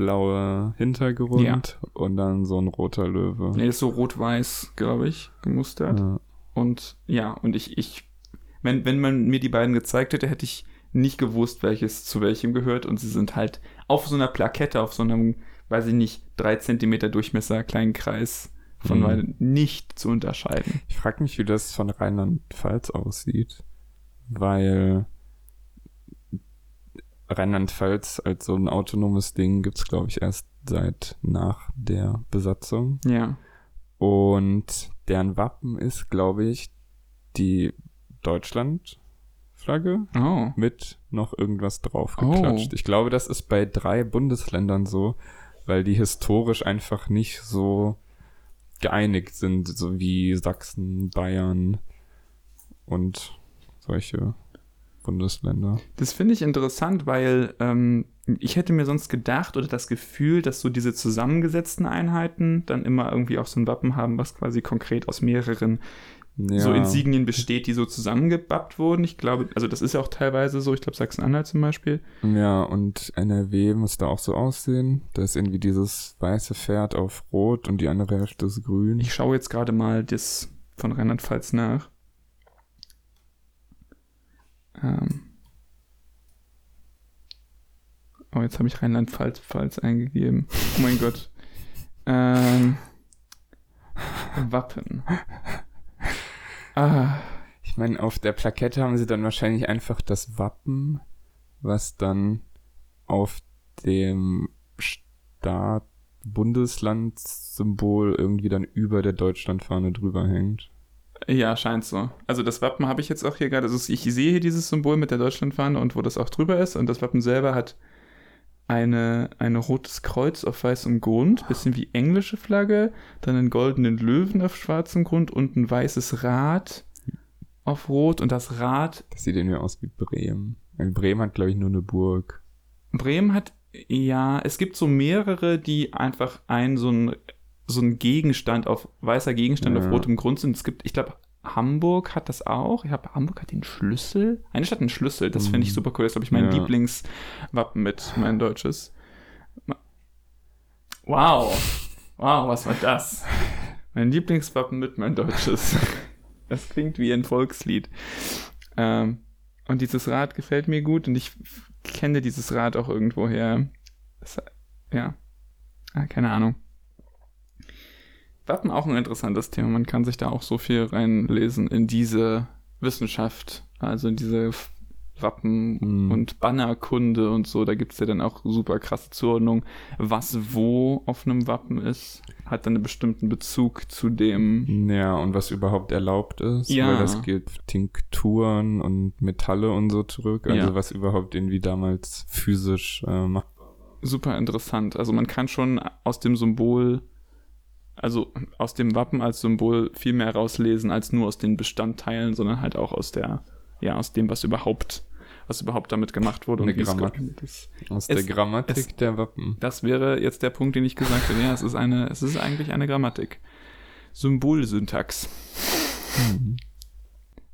blauer Hintergrund Ja. und dann so ein roter Löwe. Nee, ist so rot-weiß, glaube ich, gemustert. Ja. Und ja, und ich, ich, wenn, wenn man mir die beiden gezeigt hätte, hätte ich nicht gewusst, welches zu welchem gehört. Und sie sind halt auf so einer Plakette, auf so einem, weiß ich nicht, drei Zentimeter Durchmesser, kleinen Kreis von Mhm. beiden nicht zu unterscheiden. Ich frage mich, wie das von Rheinland-Pfalz aussieht, weil Rheinland-Pfalz als so ein autonomes Ding gibt's glaube ich, erst seit nach der Besatzung. Ja. Und deren Wappen ist, glaube ich, die Deutschland-Flagge Oh. mit noch irgendwas draufgeklatscht. Oh. Ich glaube, das ist bei drei Bundesländern so, weil die historisch einfach nicht so geeinigt sind, so wie Sachsen, Bayern und solche Bundesländer. Das finde ich interessant, weil ähm, ich hätte mir sonst gedacht oder das Gefühl, dass so diese zusammengesetzten Einheiten dann immer irgendwie auch so ein Wappen haben, was quasi konkret aus mehreren Ja, so Insignien besteht, die so zusammengebappt wurden. Ich glaube, also das ist ja auch teilweise so, ich glaube Sachsen-Anhalt zum Beispiel. ja, und NRW muss da auch so aussehen. Da ist irgendwie dieses weiße Pferd auf Rot und die andere Hälfte ist grün. Ich schaue jetzt gerade mal das von Rheinland-Pfalz nach. Ähm. Oh, jetzt habe ich Rheinland-Pfalz Pfalz eingegeben. Oh mein Gott. Ähm. Wappen. Ah. Ich meine, auf der Plakette haben sie dann wahrscheinlich einfach das Wappen, was dann auf dem Staat, Bundeslandssymbol irgendwie dann über der Deutschlandfahne drüber hängt. Ja, scheint so. Also das Wappen habe ich jetzt auch hier gerade. Also ich sehe hier dieses Symbol mit der Deutschlandfahne und wo das auch drüber ist. Und das Wappen selber hat eine, ein rotes Kreuz auf weißem Grund, bisschen wie englische Flagge, dann einen goldenen Löwen auf schwarzem Grund und ein weißes Rad auf rot. Und das Rad. Das sieht irgendwie aus wie Bremen. Bremen hat, glaube ich, nur eine Burg. Bremen hat, ja, es gibt so mehrere, die einfach ein so ein so ein Gegenstand auf weißer Gegenstand ja. auf rotem Grund sind. Es gibt, ich glaube, Hamburg hat das auch. Ich glaube, Hamburg hat den Schlüssel. Eine Stadt einen Schlüssel. Das mhm. finde ich super cool. Das ist, glaube ich, mein ja. Lieblingswappen mit, mein deutsches. Wow. Wow, was war das? Mein Lieblingswappen mit mein deutsches. Das klingt wie ein Volkslied. Ähm, und dieses Rad gefällt mir gut und ich kenne dieses Rad auch irgendwoher. Das, ja. Ah, keine Ahnung. Wappen auch ein interessantes Thema. Man kann sich da auch so viel reinlesen in diese Wissenschaft, also in diese Wappen mhm. und Bannerkunde und so. Da gibt es ja dann auch super krasse Zuordnung, was wo auf einem Wappen ist. Hat dann einen bestimmten Bezug zu dem. Ja, und was überhaupt erlaubt ist. Ja. Weil das geht Tinkturen und Metalle und so zurück. Also ja. was überhaupt irgendwie damals physisch äh, machbar war. Super interessant. Also man kann schon aus dem Symbol also aus dem Wappen als Symbol viel mehr rauslesen als nur aus den Bestandteilen, sondern halt auch aus der, ja, aus dem, was überhaupt, was überhaupt damit gemacht wurde. und Grammatik. Aus es, der Grammatik es, der Wappen. Das wäre jetzt der Punkt, den ich gesagt habe. Ja, es ist eine, es ist eigentlich eine Grammatik. Symbolsyntax. Mhm.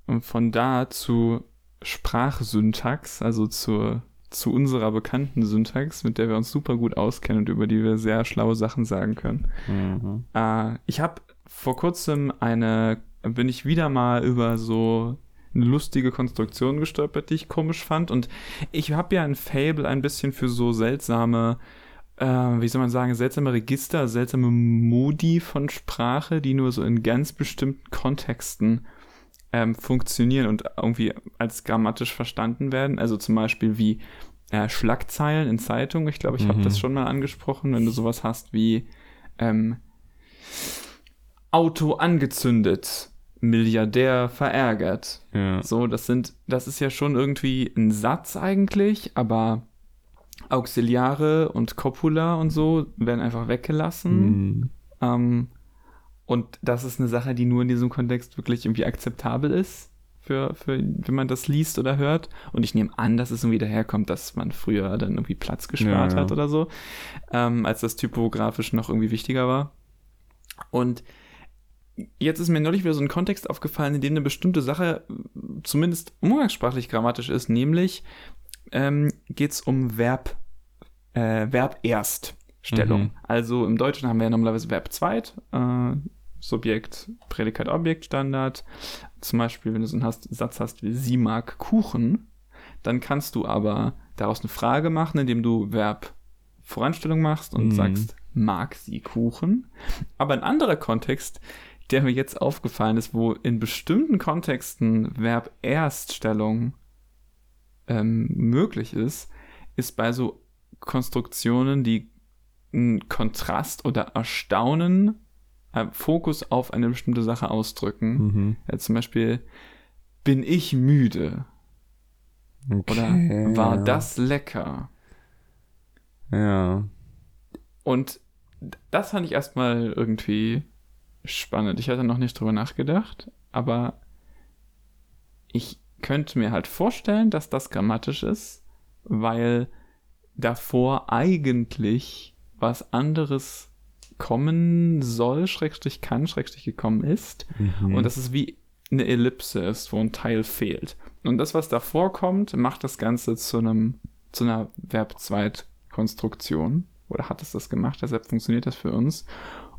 Und von da zu Sprachsyntax, also zur zu unserer bekannten Syntax, mit der wir uns super gut auskennen und über die wir sehr schlaue Sachen sagen können. Mhm. Äh, ich habe vor kurzem eine, bin ich wieder mal über so eine lustige Konstruktion gestolpert, die ich komisch fand. Und ich habe ja ein Fable ein bisschen für so seltsame, äh, wie soll man sagen, seltsame Register, seltsame Modi von Sprache, die nur so in ganz bestimmten Kontexten ähm, funktionieren und irgendwie als grammatisch verstanden werden. Also zum Beispiel wie äh, Schlagzeilen in Zeitungen. Ich glaube, ich mhm. habe das schon mal angesprochen, wenn du sowas hast wie ähm, Auto angezündet, Milliardär verärgert. Ja. So, das sind, das ist ja schon irgendwie ein Satz eigentlich, aber Auxiliare und Copula und so werden einfach weggelassen. Mhm. Ähm, und das ist eine Sache, die nur in diesem Kontext wirklich irgendwie akzeptabel ist, für, für, wenn man das liest oder hört. Und ich nehme an, dass es irgendwie daherkommt, dass man früher dann irgendwie Platz gespart ja, ja. hat oder so, ähm, als das typografisch noch irgendwie wichtiger war. Und jetzt ist mir neulich wieder so ein Kontext aufgefallen, in dem eine bestimmte Sache zumindest umgangssprachlich grammatisch ist, nämlich ähm, geht es um Verb, äh, Verb erst. Stellung. Mhm. Also im Deutschen haben wir ja normalerweise Verb zweit, äh, Subjekt, Prädikat, Objekt, Standard. Zum Beispiel, wenn du so einen hast, Satz hast wie sie mag Kuchen, dann kannst du aber daraus eine Frage machen, indem du Verb Voranstellung machst und mhm. sagst, mag sie Kuchen. Aber ein anderer Kontext, der mir jetzt aufgefallen ist, wo in bestimmten Kontexten Verb Erststellung ähm, möglich ist, ist bei so Konstruktionen, die einen Kontrast oder Erstaunen äh, Fokus auf eine bestimmte Sache ausdrücken. Mhm. Ja, zum Beispiel, bin ich müde? Okay, Oder war ja. das lecker? Ja. Und das fand ich erstmal irgendwie spannend. Ich hatte noch nicht drüber nachgedacht, aber ich könnte mir halt vorstellen, dass das grammatisch ist, weil davor eigentlich was anderes kommen soll, Schrägstrich kann, Schrägstrich gekommen ist. Mhm. Und das ist wie eine Ellipse ist, wo ein Teil fehlt. Und das, was davor kommt, macht das Ganze zu einem, zu einer Verbzweitkonstruktion. Oder hat es das gemacht, deshalb funktioniert das für uns.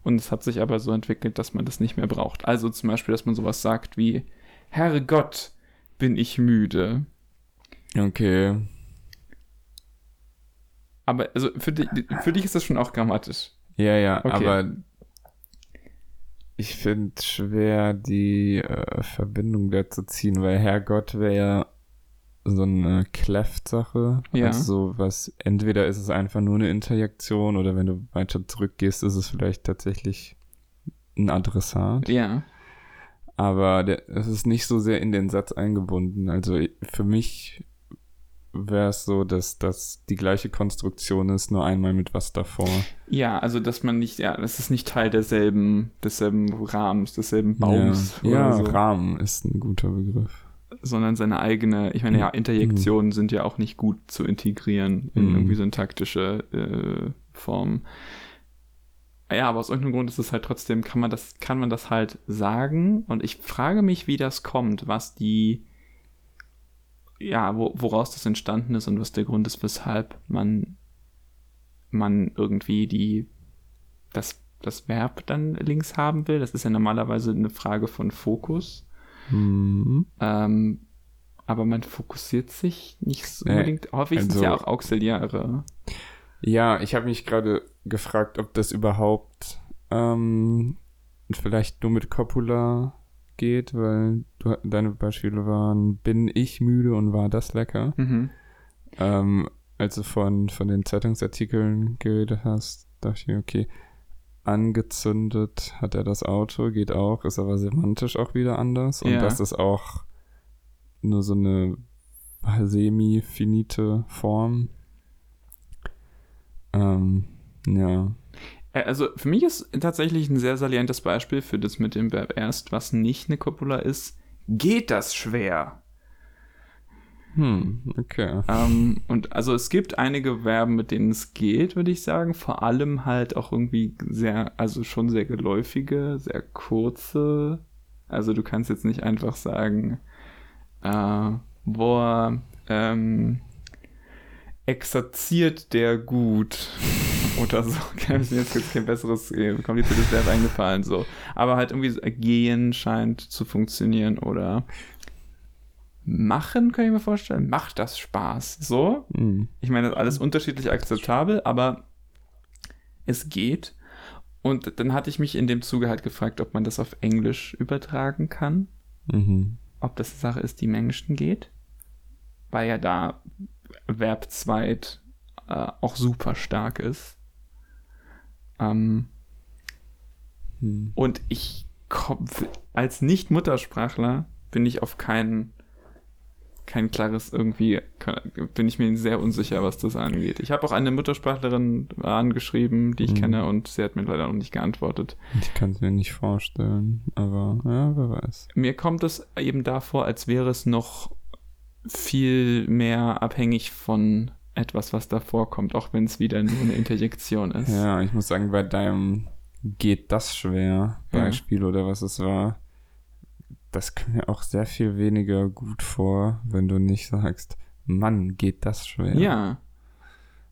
Und es hat sich aber so entwickelt, dass man das nicht mehr braucht. Also zum Beispiel, dass man sowas sagt wie, Herrgott, bin ich müde. Okay. Aber also für dich, für dich ist das schon auch grammatisch. Ja, ja, okay. aber ich finde schwer, die äh, Verbindung da zu ziehen, weil Herrgott wäre ja so eine Cleft-Sache. Ja. Also so was, entweder ist es einfach nur eine Interjektion oder wenn du weiter zurückgehst, ist es vielleicht tatsächlich ein Adressat. Ja. Aber es ist nicht so sehr in den Satz eingebunden. Also für mich wäre es so, dass das die gleiche Konstruktion ist, nur einmal mit was davor. Ja, also dass man nicht, ja, das ist nicht Teil derselben, desselben Rahmens, desselben Baums ja, oder ja so, Rahmen ist ein guter Begriff. sondern seine eigene, ich meine, ja, Interjektionen sind ja auch nicht gut zu integrieren in Mhm. irgendwie syntaktische äh, Formen. Ja, aber aus irgendeinem Grund ist es halt trotzdem, kann man das, kann man das halt sagen und ich frage mich, wie das kommt, was die, ja, wo, woraus das entstanden ist und was der Grund ist, weshalb man, man irgendwie die, das, das Verb dann links haben will. Das ist ja normalerweise eine Frage von Fokus. Mhm. Ähm, aber man fokussiert sich nicht so Äh, unbedingt. Häufig sind es also- ja auch Auxiliare. Ja, ich habe mich gerade gefragt, ob das überhaupt ähm, vielleicht nur mit Copula geht, weil du, deine Beispiele waren, bin ich müde und war das lecker. Mhm. Ähm, als du von, von den Zeitungsartikeln geredet hast, dachte ich mir, okay, angezündet hat er das Auto, geht auch, ist aber semantisch auch wieder anders. Und Ja. das ist auch nur so eine semi-finite Form. Ähm, ja. Äh, Also für mich ist tatsächlich ein sehr salientes Beispiel für das mit dem Verb erst, was nicht eine Copula ist. Geht das schwer? Hm, okay. Ähm, und also es gibt einige Verben, mit denen es geht, würde ich sagen. Vor allem halt auch irgendwie sehr, also schon sehr geläufige, sehr kurze. Also du kannst jetzt nicht einfach sagen, äh, boah, ähm, exerziert der gut oder so. Mir ist jetzt kein besseres, äh, kompliziertes Verb eingefallen, so. Aber halt irgendwie so, gehen scheint zu funktionieren oder machen, kann ich mir vorstellen. Macht das Spaß, so. Hm. Ich meine, das ist alles unterschiedlich akzeptabel, aber es geht. Und dann hatte ich mich in dem Zuge halt gefragt, ob man das auf Englisch übertragen kann. Mhm. Ob das eine Sache ist, die im Englischen geht. Weil ja da Verb zweit äh, auch super stark ist. Ähm, Hm. und ich komm, als Nicht-Muttersprachler bin ich auf keinen kein klares irgendwie, bin ich mir sehr unsicher, was das angeht. Ich habe auch eine Muttersprachlerin angeschrieben, die ich Mhm. kenne, und sie hat mir leider noch nicht geantwortet. Ich kann es mir nicht vorstellen, aber ja, wer weiß. Mir kommt es eben davor, als wäre es noch viel mehr abhängig von etwas, was davor kommt, auch wenn es wieder nur eine Interjektion ist. Ja, ich muss sagen, bei deinem geht das schwer Ja. Beispiel oder was es war, das kommt mir auch sehr viel weniger gut vor, wenn du nicht sagst, Mann, geht das schwer. ja.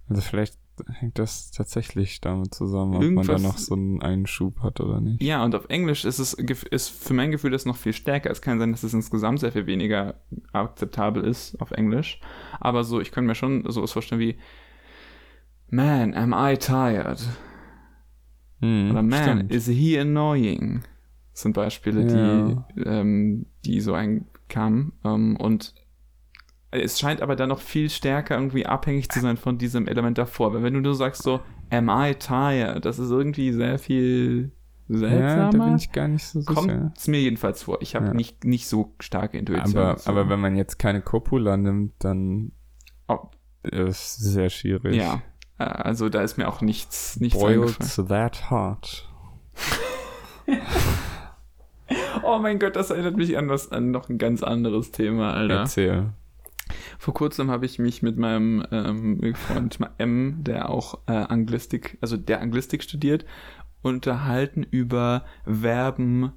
Also vielleicht hängt das tatsächlich damit zusammen, ob man Irgendwas- da noch so einen Einschub hat oder nicht. Ja, und auf Englisch ist es ist für mein Gefühl das noch viel stärker. Es kann sein, dass es insgesamt sehr viel weniger akzeptabel ist auf Englisch. Aber so, ich könnte mir schon sowas vorstellen wie Man, am I tired? Hm, Oder Man, stimmt. is he annoying? Das sind Beispiele, Ja. die, ähm, die so einkamen. Ähm, und es scheint aber dann noch viel stärker irgendwie abhängig zu sein von diesem Element davor. Weil wenn du nur sagst so, am I tired? Das ist irgendwie sehr viel ja, seltsamer. da bin ich gar nicht so sicher. Kommt es mir jedenfalls vor. Ich habe Ja. nicht, nicht so starke Intuition. Aber, so. aber wenn man jetzt keine Copula nimmt, dann Oh. ist es sehr schwierig. ja, äh, also da ist mir auch nichts, nichts Boiled that hot. Oh mein Gott, das erinnert mich an was an noch ein ganz anderes Thema, Alter. Erzähl. Vor kurzem habe ich mich mit meinem ähm, Freund M, der auch äh, Anglistik, also der Anglistik studiert, unterhalten über Verben,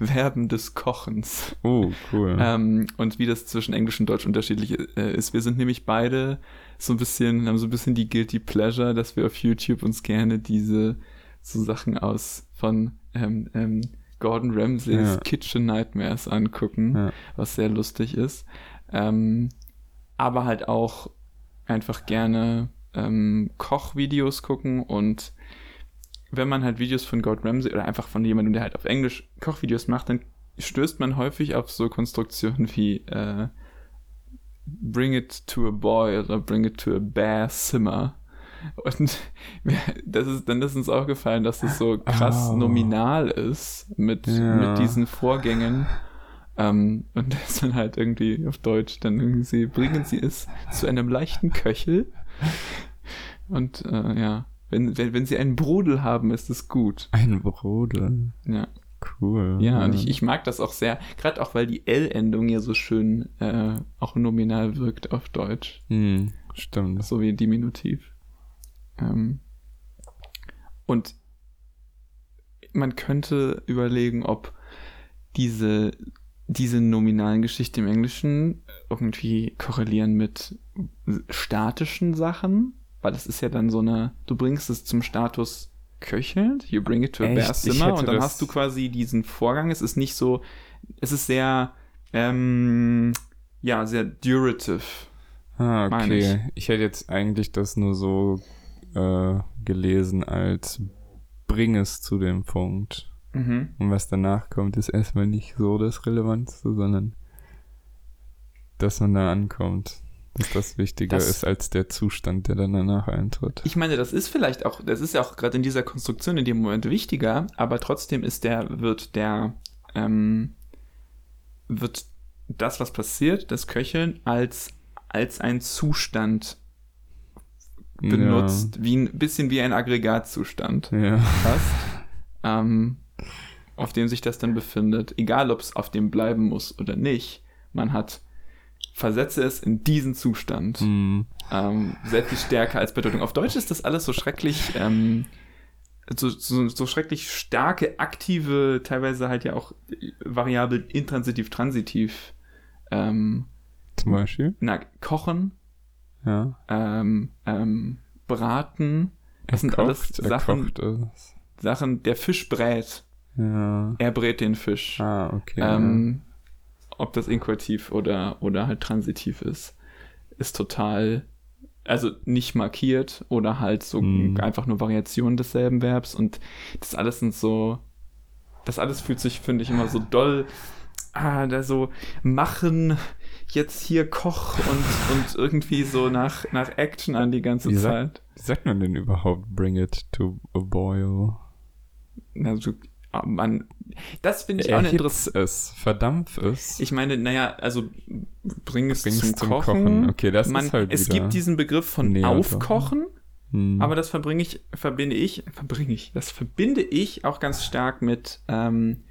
Verben des Kochens. Oh, cool. Ähm, und wie das zwischen Englisch und Deutsch unterschiedlich äh, ist. Wir sind nämlich beide so ein bisschen, haben so ein bisschen die Guilty Pleasure, dass wir auf YouTube uns gerne diese so Sachen aus von ähm, ähm, Gordon Ramsays Ja. Kitchen Nightmares angucken, Ja. was sehr lustig ist. Ähm, aber halt auch einfach gerne ähm, Kochvideos gucken und wenn man halt Videos von Gordon Ramsay oder einfach von jemandem, der halt auf Englisch Kochvideos macht, dann stößt man häufig auf so Konstruktionen wie äh, bring it to a boy oder bring it to a bear simmer. Und das ist, dann ist uns aufgefallen, dass es so krass Oh. nominal ist mit, Ja. mit diesen Vorgängen. Ähm, und das dann halt irgendwie auf Deutsch, dann irgendwie, bringen sie es zu einem leichten Köchel. Und äh, ja, wenn, wenn, wenn sie einen Brodel haben, ist es gut. Ein Brodel. Ja, Cool. ja und ich, ich mag das auch sehr, gerade auch weil die L-Endung ja so schön äh, auch nominal wirkt auf Deutsch. Hm, stimmt. so wie Diminutiv. Ähm, und man könnte überlegen, ob diese, diese nominalen Geschichten im Englischen irgendwie korrelieren mit statischen Sachen, weil das ist ja dann so eine, du bringst es zum Status köchelnd, you bring it to a Echt? Ich hätte und dann hast du quasi diesen Vorgang, es ist nicht so, es ist sehr, ähm, ja, sehr durative. Ah, okay. Ich. hätte jetzt eigentlich das nur so äh, gelesen als bring es zu dem Punkt. Mhm. Und was danach kommt, ist erstmal nicht so das Relevanteste, sondern dass man da ankommt. Dass das wichtiger Das- ist als der Zustand, der dann danach eintritt. Ich meine, das ist vielleicht auch, das ist ja auch gerade in dieser Konstruktion in dem Moment wichtiger, aber trotzdem ist der, wird der, ähm, wird das, was passiert, das Köcheln, als, als ein Zustand benutzt, wie ein bisschen wie ein Aggregatzustand Ja. ja. fast, ähm, auf dem sich das dann befindet, egal ob es auf dem bleiben muss oder nicht, man hat, versetze es in diesen Zustand Hm. ähm, sehr viel stärker als Bedeutung. Auf Deutsch ist das alles so schrecklich, ähm, so, so, so schrecklich starke, aktive, teilweise halt ja auch Variablen intransitiv, transitiv. Ähm, Zum Beispiel. na, kochen, Ja. ähm, ähm, braten, das sind Er alles kocht, er Sachen. Sachen, der Fisch brät, Ja. er brät den Fisch. Ah, okay. Ähm, ob das inquativ oder, oder halt transitiv ist, ist total, also nicht markiert oder halt so Mhm. einfach nur Variationen desselben Verbs und das alles sind so, das alles fühlt sich, finde ich, immer so doll, ah, da so machen, jetzt hier Koch und, und irgendwie so nach, nach Action an die ganze Wie Zeit. Wie sagt man denn überhaupt bring it to a boil? Also, ah, man, das finde ich auch eine Erhitz interessante. es, verdampf es. Ich meine, naja, also bring es Bring's zum, zum Kochen. Kochen. Okay, das Man, ist halt es gibt diesen Begriff von näher Aufkochen, Hm. aber das verbringe ich, verbinde ich, verbringe ich, das verbinde ich auch ganz stark mit ähm,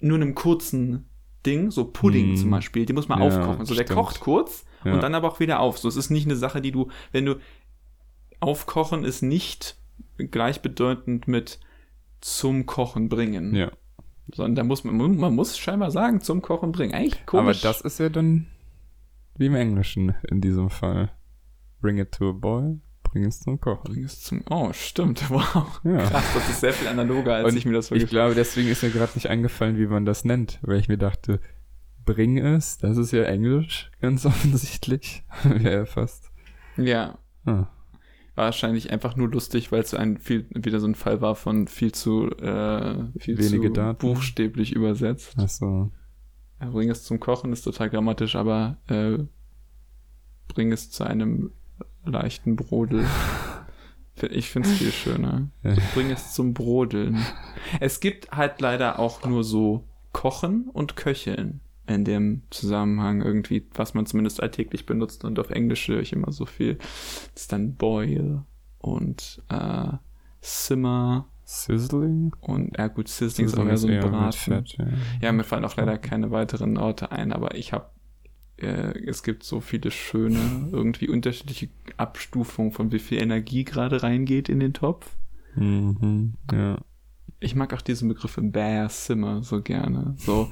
nur einem kurzen Ding, so Pudding Hm. zum Beispiel, den muss man Ja, aufkochen. So, der stimmt. kocht kurz Ja. und dann aber auch wieder auf. So, es ist nicht eine Sache, die du, wenn du aufkochen ist nicht gleichbedeutend mit zum Kochen bringen. ja. Sondern da muss man, man muss scheinbar sagen, zum Kochen bringen. Eigentlich komisch. Aber das ist ja dann wie im Englischen in diesem Fall. Bring it to a boil, bring es zum Kochen. Bring es zum. Oh, stimmt. Wow. Ja. Krass, das ist sehr viel analoger, als Und ich mir das Ich wirklich. glaube, deswegen ist mir gerade nicht eingefallen, wie man das nennt, weil ich mir dachte, bring es, das ist ja Englisch, ganz offensichtlich. Wäre ja fast. Ja. Ah. Wahrscheinlich einfach nur lustig, weil es so ein viel, wieder so ein Fall war von viel zu, äh, viel Wenige zu Daten. buchstäblich übersetzt. Achso. Ja, bring es zum Kochen ist total grammatisch, aber äh, bring es zu einem leichten Brodel. Ich finde es viel schöner. Ja. Bring es zum Brodeln. Es gibt halt leider auch nur so Kochen und Köcheln in dem Zusammenhang irgendwie, was man zumindest alltäglich benutzt und auf Englisch höre ich immer so viel. Das ist dann Boil und äh, Simmer Sizzling? und ja gut, Sizzling ist auch Sizzling eher so ein mit Braten. Fett, ja. Ja, mir fallen auch leider keine weiteren Orte ein, aber ich habe, äh, es gibt so viele schöne, irgendwie unterschiedliche Abstufungen von wie viel Energie gerade reingeht in den Topf. Mhm, ja. Ich mag auch diesen Begriff im Bear Simmer so gerne. So,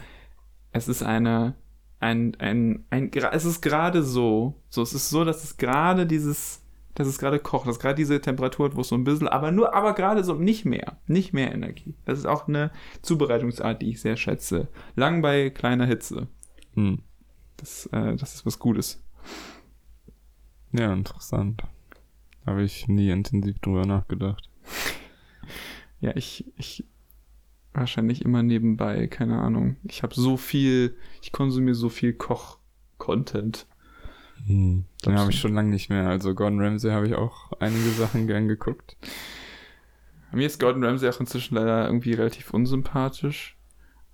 es ist eine, ein, ein, ein, es ist gerade so, so, es ist so, dass es gerade dieses, dass es gerade kocht, dass gerade diese Temperatur hat, wo es so ein bisschen, aber nur, aber gerade so nicht mehr, nicht mehr Energie. Das ist auch eine Zubereitungsart, die ich sehr schätze. Lang bei kleiner Hitze. Hm. Das, äh, das ist was Gutes. Ja, interessant. Habe ich nie intensiv drüber nachgedacht. Ja, ich, ich wahrscheinlich immer nebenbei, keine Ahnung. Ich habe so viel, ich konsumiere so viel Koch-Content. Hm. Den habe ich schon lange nicht mehr. Also Gordon Ramsay habe ich auch einige Sachen gern geguckt. Mir ist Gordon Ramsay auch inzwischen leider irgendwie relativ unsympathisch,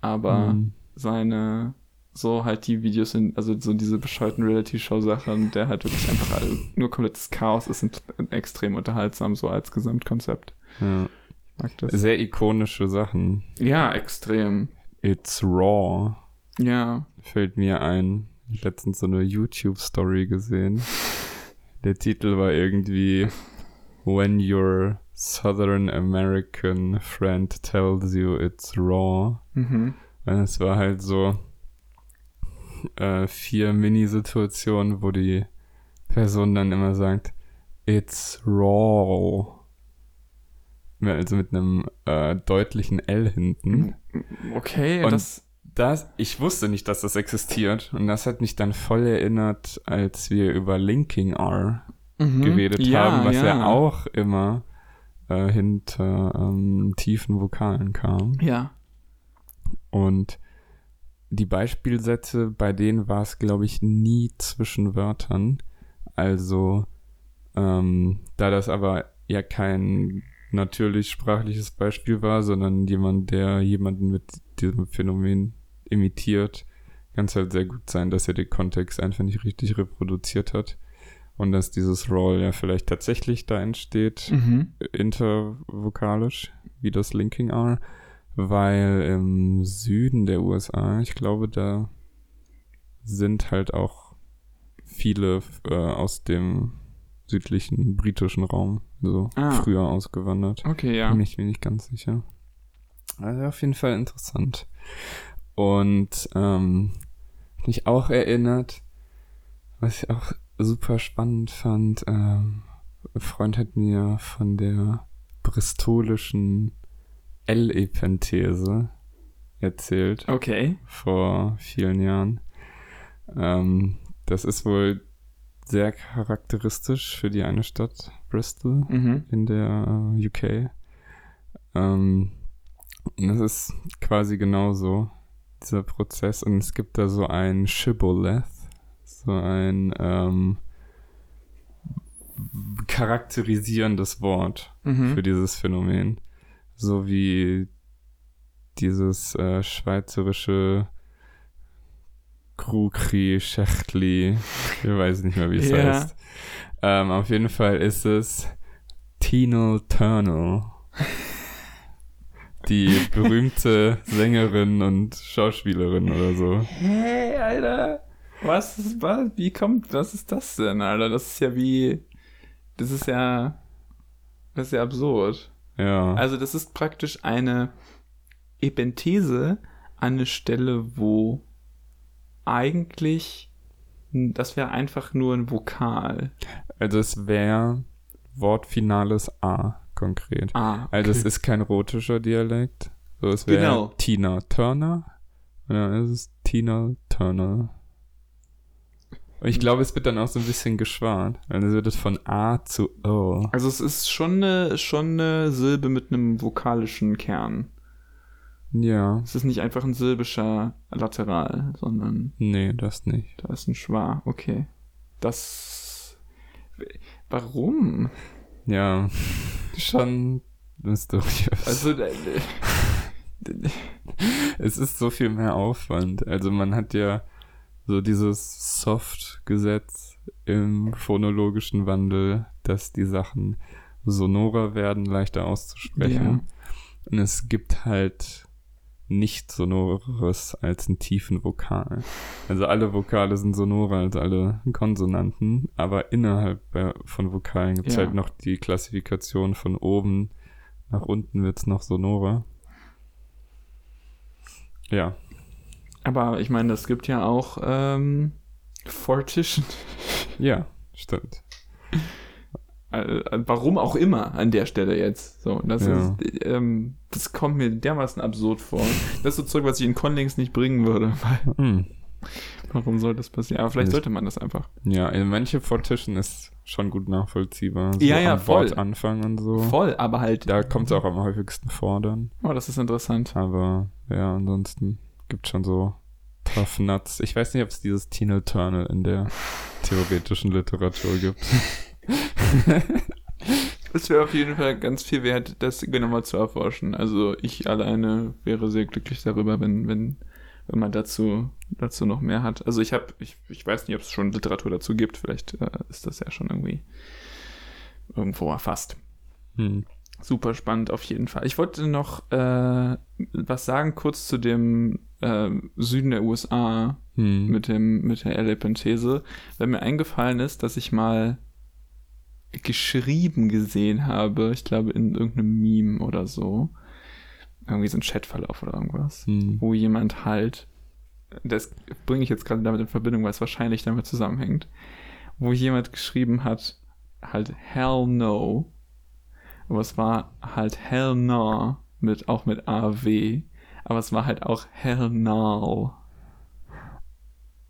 aber Hm. seine, so halt die Videos sind, also so diese bescheuerten Reality-Show-Sachen, der halt wirklich einfach nur komplettes Chaos ist, sind extrem unterhaltsam, so als Gesamtkonzept. Ja. Mag das. Sehr ikonische Sachen. Ja, extrem. It's Raw. Ja. Fällt mir ein. Ich letztens so eine YouTube-Story gesehen. Der Titel war irgendwie When your Southern American friend tells you it's raw. Mhm. Und es war halt so äh, vier Mini-Situationen, wo die Person dann immer sagt, it's raw. Also mit einem äh, deutlichen L hinten. Okay, Und das. Das, ich wusste nicht, dass das existiert. Und das hat mich dann voll erinnert, als wir über Linking R Mhm. geredet Ja, haben, was ja, ja auch immer äh, hinter ähm, tiefen Vokalen kam. Ja. Und die Beispielsätze, bei denen war es, glaube ich, nie zwischen Wörtern. Also, ähm, da das aber ja kein natürlich sprachliches Beispiel war, sondern jemand, der jemanden mit diesem Phänomen imitiert, kann es halt sehr gut sein, dass er den Kontext einfach nicht richtig reproduziert hat. Und dass dieses Roll ja vielleicht tatsächlich da entsteht, Mhm. intervokalisch, wie das Linking R, weil im Süden der USA, ich glaube, da sind halt auch viele äh, aus dem südlichen britischen Raum so Ah. früher ausgewandert. Okay, ja. Bin ich mir nicht ganz sicher. Also auf jeden Fall interessant. Und ähm, mich auch erinnert, was ich auch super spannend fand, ähm, ein Freund hat mir von der bristolischen L-Epenthese erzählt Okay. vor vielen Jahren. Ähm, das ist wohl sehr charakteristisch für die eine Stadt, Bristol Mhm. in der äh, UK. Ähm, und das ist quasi genauso, dieser Prozess. Und es gibt da so ein Shibboleth, so ein ähm, charakterisierendes Wort Mhm. für dieses Phänomen. So wie dieses äh, schweizerische Krukri, Schechtli, ich weiß nicht mehr, wie es Ja. heißt. Ähm, auf jeden Fall ist es Tinal Turnal. Die berühmte Sängerin und Schauspielerin oder so. Hey, Alter. Was ist, was, wie kommt, was ist das denn, Alter? Das ist ja wie, das ist ja, das ist ja absurd. Ja. Also das ist praktisch eine Epenthese an eine Stelle, wo eigentlich, das wäre einfach nur ein Vokal. Also es wäre Wortfinales A konkret. Ah, Also es okay. ist kein rotischer Dialekt. So, es wäre Genau. Tina Turner. Und dann ist es Tina Turner. Und ich glaube, es wird dann auch so ein bisschen geschwart. Also wird es von A zu O. Also es ist schon eine, schon eine Silbe mit einem vokalischen Kern. Ja. Es ist nicht einfach ein silbischer Lateral, sondern Nee, das nicht. da ist ein Schwa. Okay. Das. Warum? Ja. Schon mysteriös. Also, äh, es ist so viel mehr Aufwand. Also man hat ja so dieses Soft-Gesetz im phonologischen Wandel, dass die Sachen sonorer werden, leichter auszusprechen. Und es gibt halt nichts Sonoreres als einen tiefen Vokal. Also alle Vokale sind sonorer als alle Konsonanten, aber innerhalb äh, von Vokalen gibt es Ja. halt noch die Klassifikation von oben nach unten wird's noch sonorer. Ja, aber ich meine, es gibt ja auch ähm, Fortition. ja, stimmt. Äh, äh, warum auch immer an der Stelle jetzt. So, das Ja. ist, ähm, das kommt mir dermaßen absurd vor. Das ist so Zeug, was ich in Conlinks nicht bringen würde. Weil, Hm. warum soll das passieren? Aber vielleicht sollte man das einfach. Ja, in manche Fortischen ist schon gut nachvollziehbar. So Ja, ja, voll. Wortanfang und so. Voll, aber halt. Da kommt es auch am häufigsten vor dann. Oh, das ist interessant. Aber ja, ansonsten gibt schon so Nuts. Ich weiß nicht, ob es dieses Tina Turner in der theoretischen Literatur gibt. Es wäre auf jeden Fall ganz viel wert, das genauer zu erforschen. Also ich alleine wäre sehr glücklich darüber, wenn, wenn, wenn man dazu, dazu noch mehr hat. Also ich habe, ich, ich weiß nicht, ob es schon Literatur dazu gibt. Vielleicht äh, ist das ja schon irgendwie irgendwo erfasst. Hm. Super spannend auf jeden Fall. Ich wollte noch äh, was sagen, kurz zu dem äh, Süden der USA Hm. mit dem mit der Elepenthese, weil mir eingefallen ist, dass ich mal geschrieben gesehen habe, ich glaube in irgendeinem Meme oder so, irgendwie so ein Chatverlauf oder irgendwas, Hm. wo jemand halt, das bringe ich jetzt gerade damit in Verbindung, weil es wahrscheinlich damit zusammenhängt, wo jemand geschrieben hat, halt hell no, aber es war halt hell no mit auch mit AW, aber es war halt auch hell no.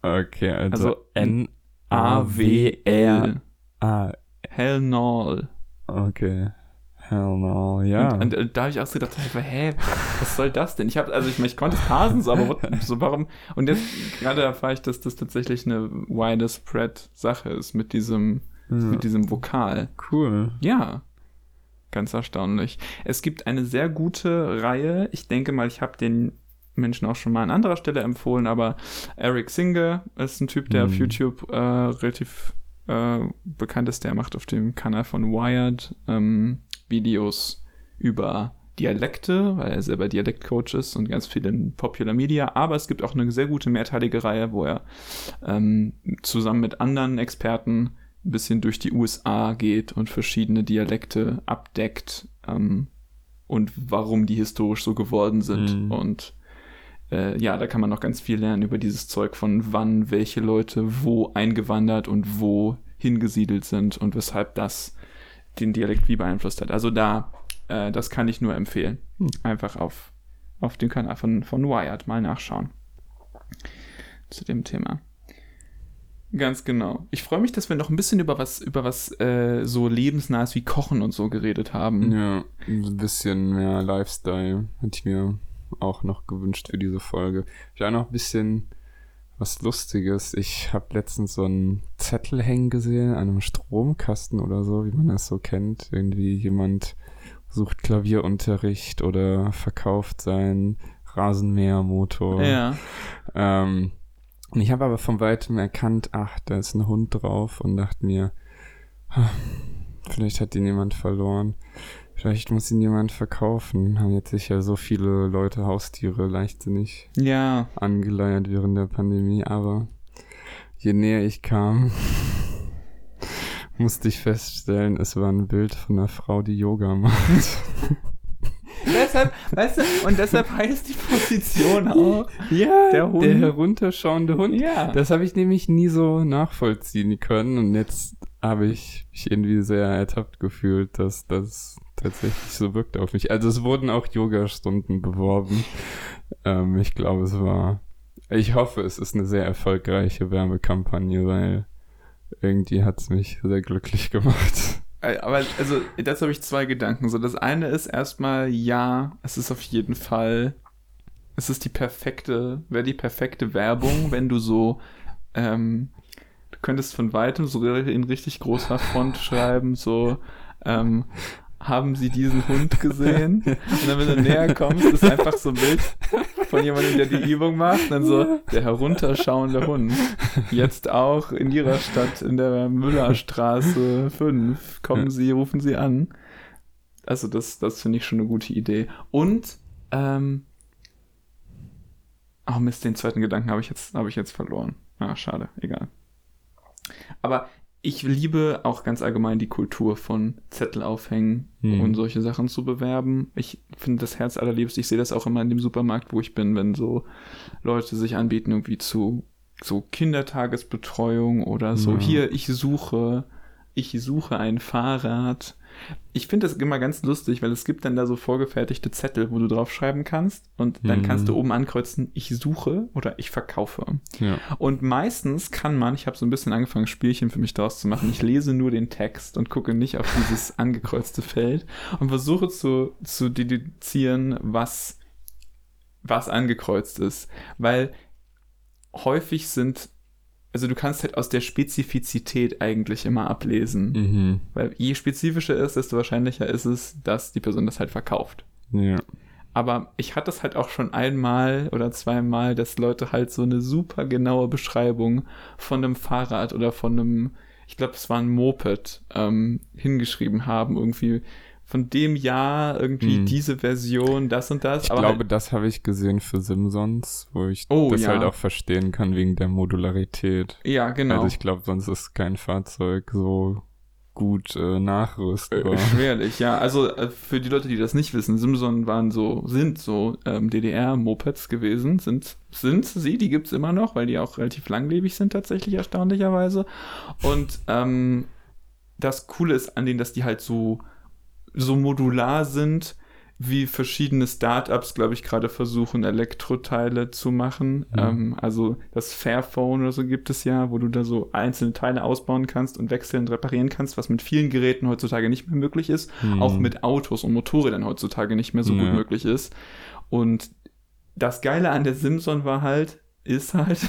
Okay, also, Also N A-W-L. Hell no. okay. Hell no, ja. Und, und da habe ich auch so gedacht, hä, was soll das denn? Ich habe, also ich, meine, ich konnte es parsen, so, aber so warum? Und jetzt gerade erfahre ich, dass das tatsächlich eine wider spread Sache ist mit diesem, ja. mit diesem Vokal. Cool. Ja, ganz erstaunlich. Es gibt eine sehr gute Reihe. Ich denke mal, ich habe den Menschen auch schon mal an anderer Stelle empfohlen, aber Eric Singer ist ein Typ, der auf Mhm. YouTube äh, relativ äh, bekannt ist. Der macht auf dem Kanal von Wired ähm, Videos über Dialekte, weil er selber Dialektcoach ist und ganz viel in Popular Media. Aber es gibt auch eine sehr gute mehrteilige Reihe, wo er ähm, zusammen mit anderen Experten ein bisschen durch die USA geht und verschiedene Dialekte abdeckt ähm, und warum die historisch so geworden sind. Mhm. Und äh, ja, da kann man noch ganz viel lernen über dieses Zeug von wann welche Leute wo eingewandert und wo hingesiedelt sind und weshalb das den Dialekt wie beeinflusst hat. Also da, äh, das kann ich nur empfehlen. Hm. Einfach auf, auf dem Kanal von, von Wired mal nachschauen. Zu dem Thema. Ganz genau. Ich freue mich, dass wir noch ein bisschen über was, über was äh, so lebensnahes wie Kochen und so geredet haben. Ja, ein bisschen mehr Lifestyle hätte ich mir auch noch gewünscht für diese Folge. Ich auch noch ein bisschen was Lustiges. Ich habe letztens so einen Zettel hängen gesehen an einem Stromkasten oder so, wie man das so kennt. Irgendwie jemand sucht Klavierunterricht oder verkauft seinen Rasenmähermotor. Ja. Ähm, und ich habe aber von weitem erkannt, ach, da ist ein Hund drauf und dachte mir, vielleicht hat ihn jemand verloren. Vielleicht muss ihn jemand verkaufen. Haben jetzt sicher so viele Leute Haustiere leichtsinnig Ja. angeleiert während der Pandemie, aber je näher ich kam, musste ich feststellen, es war ein Bild von einer Frau, die Yoga macht. deshalb, weißt du, und deshalb heißt die Position auch. Ja, Der Hund. der herunterschauende Hund. Ja. Das habe ich nämlich nie so nachvollziehen können und jetzt habe ich mich irgendwie sehr ertappt gefühlt, dass das tatsächlich so wirkt auf mich. Also es wurden auch Yoga-Stunden beworben. Ähm, ich glaube, es war, ich hoffe, es ist eine sehr erfolgreiche Werbekampagne, weil irgendwie hat es mich sehr glücklich gemacht. Aber also, dazu habe ich zwei Gedanken. So, das eine ist erstmal, ja, es ist auf jeden Fall, es ist die perfekte, wäre die perfekte Werbung, wenn du so, ähm, du könntest von weitem so in richtig großer Font schreiben, so, ähm, haben Sie diesen Hund gesehen? Und dann, wenn du näher kommst, ist einfach so ein Bild von jemandem, der die Übung macht. Und dann so, der herunterschauende Hund. Jetzt auch in Ihrer Stadt, in der Müllerstraße 5. Kommen Sie, rufen Sie an. Also, das, das finde ich schon eine gute Idee. Und, ähm, oh Mist, den zweiten Gedanken habe ich jetzt, habe ich jetzt verloren. Ah, schade, egal. Aber ich liebe auch ganz allgemein die Kultur von Zettel aufhängen Hm. und solche Sachen zu bewerben. Ich finde das Herz allerliebst. Ich sehe das auch immer in dem Supermarkt, wo ich bin, wenn so Leute sich anbieten, irgendwie zu so Kindertagesbetreuung oder so. Ja. Hier, ich suche, ich suche ein Fahrrad. Ich finde das immer ganz lustig, weil es gibt dann da so vorgefertigte Zettel, wo du draufschreiben kannst und dann Mhm. kannst du oben ankreuzen, ich suche oder ich verkaufe. Ja. Und meistens kann man, ich habe so ein bisschen angefangen, Spielchen für mich daraus zu machen. Ich lese nur den Text und gucke nicht auf dieses angekreuzte Feld und versuche zu, zu deduzieren, was, was angekreuzt ist. Weil häufig sind, also du kannst halt aus der Spezifizität eigentlich immer ablesen. Mhm. Weil je spezifischer ist, desto wahrscheinlicher ist es, dass die Person das halt verkauft. Ja. Aber ich hatte es halt auch schon einmal oder zweimal, dass Leute halt so eine super genaue Beschreibung von einem Fahrrad oder von einem, ich glaube, es war ein Moped, ähm, hingeschrieben haben. Irgendwie von dem Jahr irgendwie Hm. diese Version, das und das. Ich aber glaube, halt, das habe ich gesehen für Simpsons, wo ich Oh, das ja. halt auch verstehen kann wegen der Modularität. ja, genau. Also ich glaube, sonst ist kein Fahrzeug so gut äh, nachrüstbar. Äh, schwerlich, ja. Also äh, für die Leute, die das nicht wissen, Simson waren so, sind so ähm, DDR-Mopeds gewesen, sind, sind sie, die gibt's immer noch, weil die auch relativ langlebig sind tatsächlich, erstaunlicherweise. Und ähm, das Coole ist an denen, dass die halt so, so modular sind, wie verschiedene Startups, glaube ich, gerade versuchen, Elektroteile zu machen. Ja. Ähm, also das Fairphone oder so gibt es ja, wo du da so einzelne Teile ausbauen kannst und wechselnd reparieren kannst, was mit vielen Geräten heutzutage nicht mehr möglich ist. Hm. Auch mit Autos und Motorrädern heutzutage nicht mehr so Ja. gut möglich ist. Und das Geile an der Simson war halt, ist halt,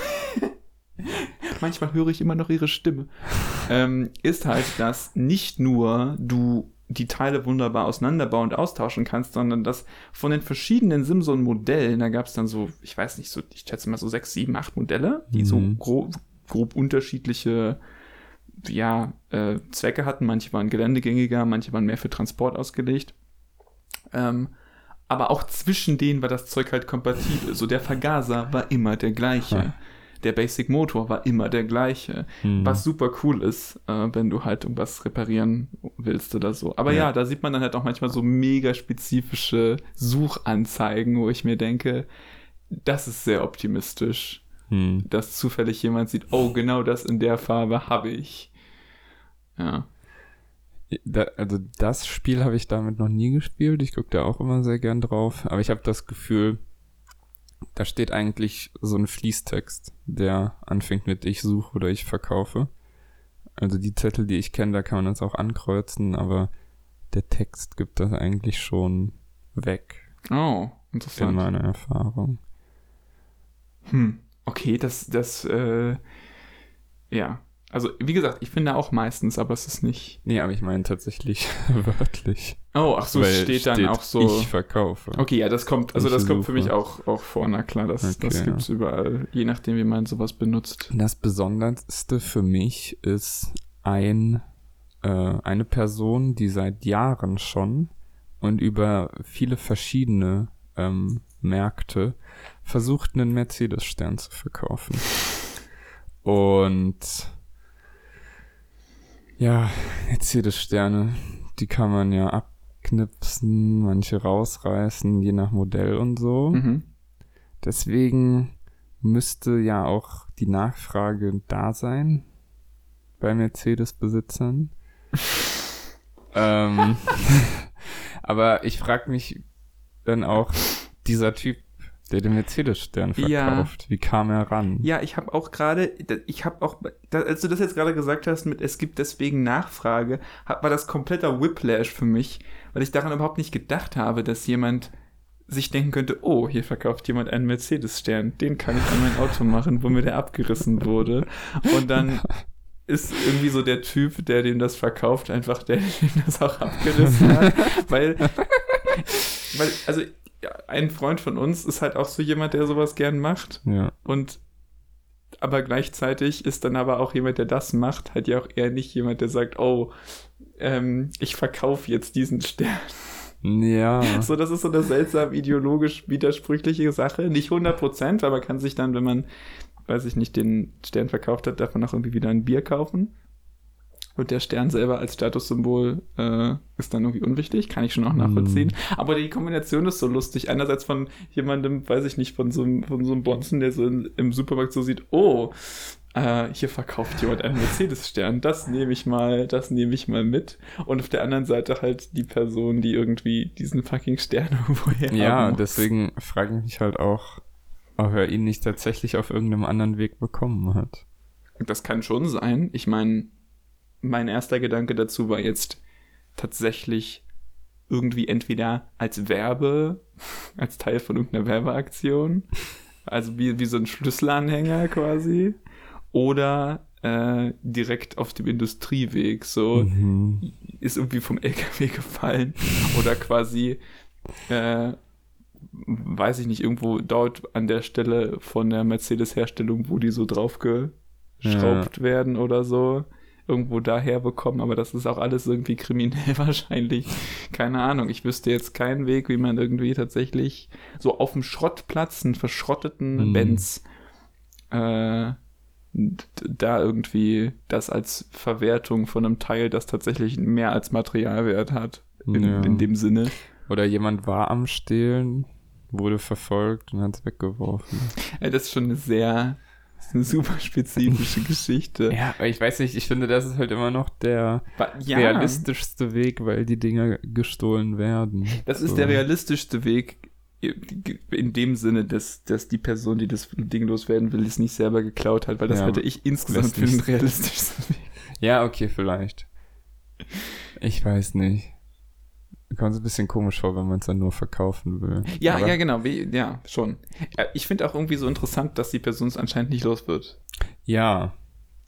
manchmal höre ich immer noch ihre Stimme, ähm, ist halt, dass nicht nur du die Teile wunderbar auseinanderbauen und austauschen kannst, sondern dass von den verschiedenen Simson-Modellen, da gab es dann so, ich weiß nicht, so, ich schätze mal so sechs, sieben, acht Modelle, die so Mhm. grob, grob unterschiedliche ja, äh, Zwecke hatten. Manche waren geländegängiger, manche waren mehr für Transport ausgelegt. Ähm, aber auch zwischen denen war das Zeug halt kompatibel. So der Vergaser war immer der gleiche. Der Basic Motor war immer der gleiche. Hm. Was super cool ist, äh, wenn du halt irgendwas reparieren willst oder so. Aber ja. Ja. da sieht man dann halt auch manchmal so mega spezifische Suchanzeigen, wo ich mir denke, das ist sehr optimistisch, Hm. dass zufällig jemand sieht, oh, genau das in der Farbe habe ich. Ja. Da, also das Spiel habe ich damit noch nie gespielt. Ich gucke da auch immer sehr gern drauf. Aber ich habe das Gefühl, da steht eigentlich so ein Fließtext, der anfängt mit ich suche oder ich verkaufe. Also die Zettel, die ich kenne, da kann man das auch ankreuzen, aber der Text gibt das eigentlich schon weg, Oh, in interessant. meiner Erfahrung. Hm. Okay, das, das, äh, ja. Also, wie gesagt, ich finde auch meistens, aber es ist nicht. Nee, aber ich meine tatsächlich wörtlich. Oh, ach so, Weil es steht dann auch so. Ich verkaufe. Okay, ja, das kommt, also Ich das kommt für mich auch, auch vor, na klar, das, das Okay, gibt's überall, je nachdem, wie man sowas benutzt. Das Besonderste für mich ist ein, äh, eine Person, die seit Jahren schon und über viele verschiedene ähm, Märkte versucht, einen Mercedes-Stern zu verkaufen. Und ja, Mercedes-Sterne, die kann man ja abknipsen, manche rausreißen, je nach Modell und so. Mhm. Deswegen müsste ja auch die Nachfrage da sein bei Mercedes-Besitzern. ähm, aber ich frage mich dann auch, dieser Typ, der den Mercedes-Stern Ja. verkauft, wie kam er ran? Ja, ich habe auch gerade, ich habe auch, als du das jetzt gerade gesagt hast, mit es gibt deswegen Nachfrage, war das kompletter Whiplash für mich, weil ich daran überhaupt nicht gedacht habe, dass jemand sich denken könnte, oh, hier verkauft jemand einen Mercedes-Stern, den kann ich an mein Auto machen, wo mir der abgerissen wurde. Und dann ist irgendwie so der Typ, der dem das verkauft, einfach der, dem das auch abgerissen hat, weil, weil, also ja, ein Freund von uns ist halt auch so jemand, der sowas gern macht. Ja. Und aber gleichzeitig ist dann aber auch jemand, der das macht, halt ja auch eher nicht jemand, der sagt, oh, ähm, ich verkaufe jetzt diesen Stern. Ja. So, das ist so eine seltsam ideologisch widersprüchliche Sache. Nicht 100 Prozent, weil man kann sich dann, wenn man, weiß ich nicht, den Stern verkauft hat, davon auch irgendwie wieder ein Bier kaufen. Und der Stern selber als Statussymbol äh, ist dann irgendwie unwichtig, kann ich schon auch nachvollziehen. Aber die Kombination ist so lustig. Einerseits von jemandem, weiß ich nicht, von so einem, von so einem Bonzen, der so in, im Supermarkt so sieht, oh, äh, hier verkauft jemand einen Mercedes-Stern, das nehme ich mal, das nehme ich mal mit. Und auf der anderen Seite halt die Person, die irgendwie diesen fucking Stern irgendwo her Ja, deswegen frage ich mich halt auch, ob er ihn nicht tatsächlich auf irgendeinem anderen Weg bekommen hat. Das kann schon sein. Ich meine, mein erster Gedanke dazu war jetzt tatsächlich irgendwie entweder als Werbe, als Teil von irgendeiner Werbeaktion, also wie, wie so ein Schlüsselanhänger quasi, oder äh, direkt auf dem Industrieweg. So Mhm. ist irgendwie vom LKW gefallen oder quasi, äh, weiß ich nicht, irgendwo dort an der Stelle von der Mercedes-Herstellung, wo die so draufgeschraubt werden oder so, irgendwo daher bekommen, aber das ist auch alles irgendwie kriminell wahrscheinlich. Keine Ahnung, ich wüsste jetzt keinen Weg, wie man irgendwie tatsächlich so auf dem Schrottplatz einen verschrotteten Mhm. Benz äh, da irgendwie das als Verwertung von einem Teil, das tatsächlich mehr als Materialwert hat. In, Ja. in dem Sinne. Oder jemand war am Stehlen, wurde verfolgt und hat es weggeworfen. Ey, das ist schon eine sehr, das ist eine super spezifische Geschichte. Ja, aber ich weiß nicht, ich finde, das ist halt immer noch der ja, realistischste Weg, weil die Dinger gestohlen werden. das ist So. der realistischste Weg in dem Sinne, dass, dass die Person, die das Ding loswerden will, es nicht selber geklaut hat, weil das Ja, halte ich insgesamt für den realistischsten Weg. Ja, okay, vielleicht. Ich weiß nicht. Kommt so ein bisschen komisch vor, wenn man es dann nur verkaufen will. Ja, Aber- ja, genau, wie, ja, schon. Äh, Ich finde auch irgendwie so interessant, dass die Person es anscheinend nicht los wird. Ja,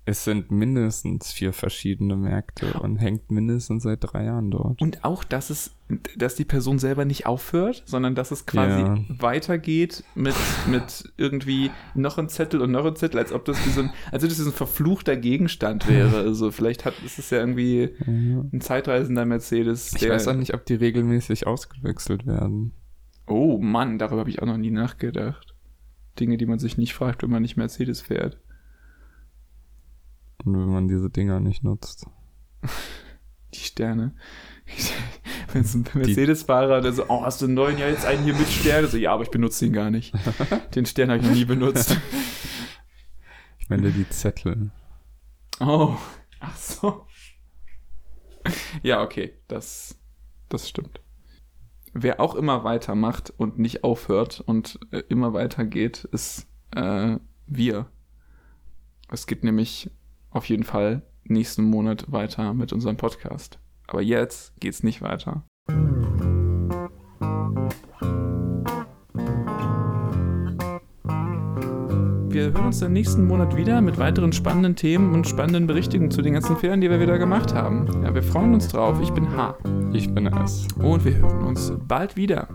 es sind mindestens vier verschiedene Märkte und hängt mindestens seit drei Jahren dort. Und auch, dass es, dass die Person selber nicht aufhört, sondern dass es quasi Ja. weitergeht mit, mit irgendwie noch ein Zettel und noch ein Zettel, als ob das wie so ein, als ob das ein verfluchter Gegenstand wäre. Also vielleicht hat, ist es ja irgendwie ein zeitreisender Mercedes. Ich weiß auch nicht, ob die regelmäßig ausgewechselt werden. Oh Mann, darüber habe ich auch noch nie nachgedacht. Dinge, die man sich nicht fragt, wenn man nicht Mercedes fährt. Und wenn man diese Dinger nicht nutzt. Die Sterne. Wenn es ein Mercedes-Fahrer, der so, oh, hast du einen neuen, ja, jetzt einen hier mit Sterne? So, ja, aber ich benutze ihn gar nicht. Den Stern habe ich noch nie benutzt. Ich meine die Zettel. Oh, ach so. Ja, okay, das, das stimmt. Wer auch immer weitermacht und nicht aufhört und äh, immer weitergeht, ist äh, wir. Es geht nämlich auf jeden Fall nächsten Monat weiter mit unserem Podcast. Aber jetzt geht's nicht weiter. Wir hören uns dann nächsten Monat wieder mit weiteren spannenden Themen und spannenden Berichtungen zu den ganzen Fehlern, die wir wieder gemacht haben. Ja, wir freuen uns drauf. Ich bin H. Ich bin es. Und wir hören uns bald wieder.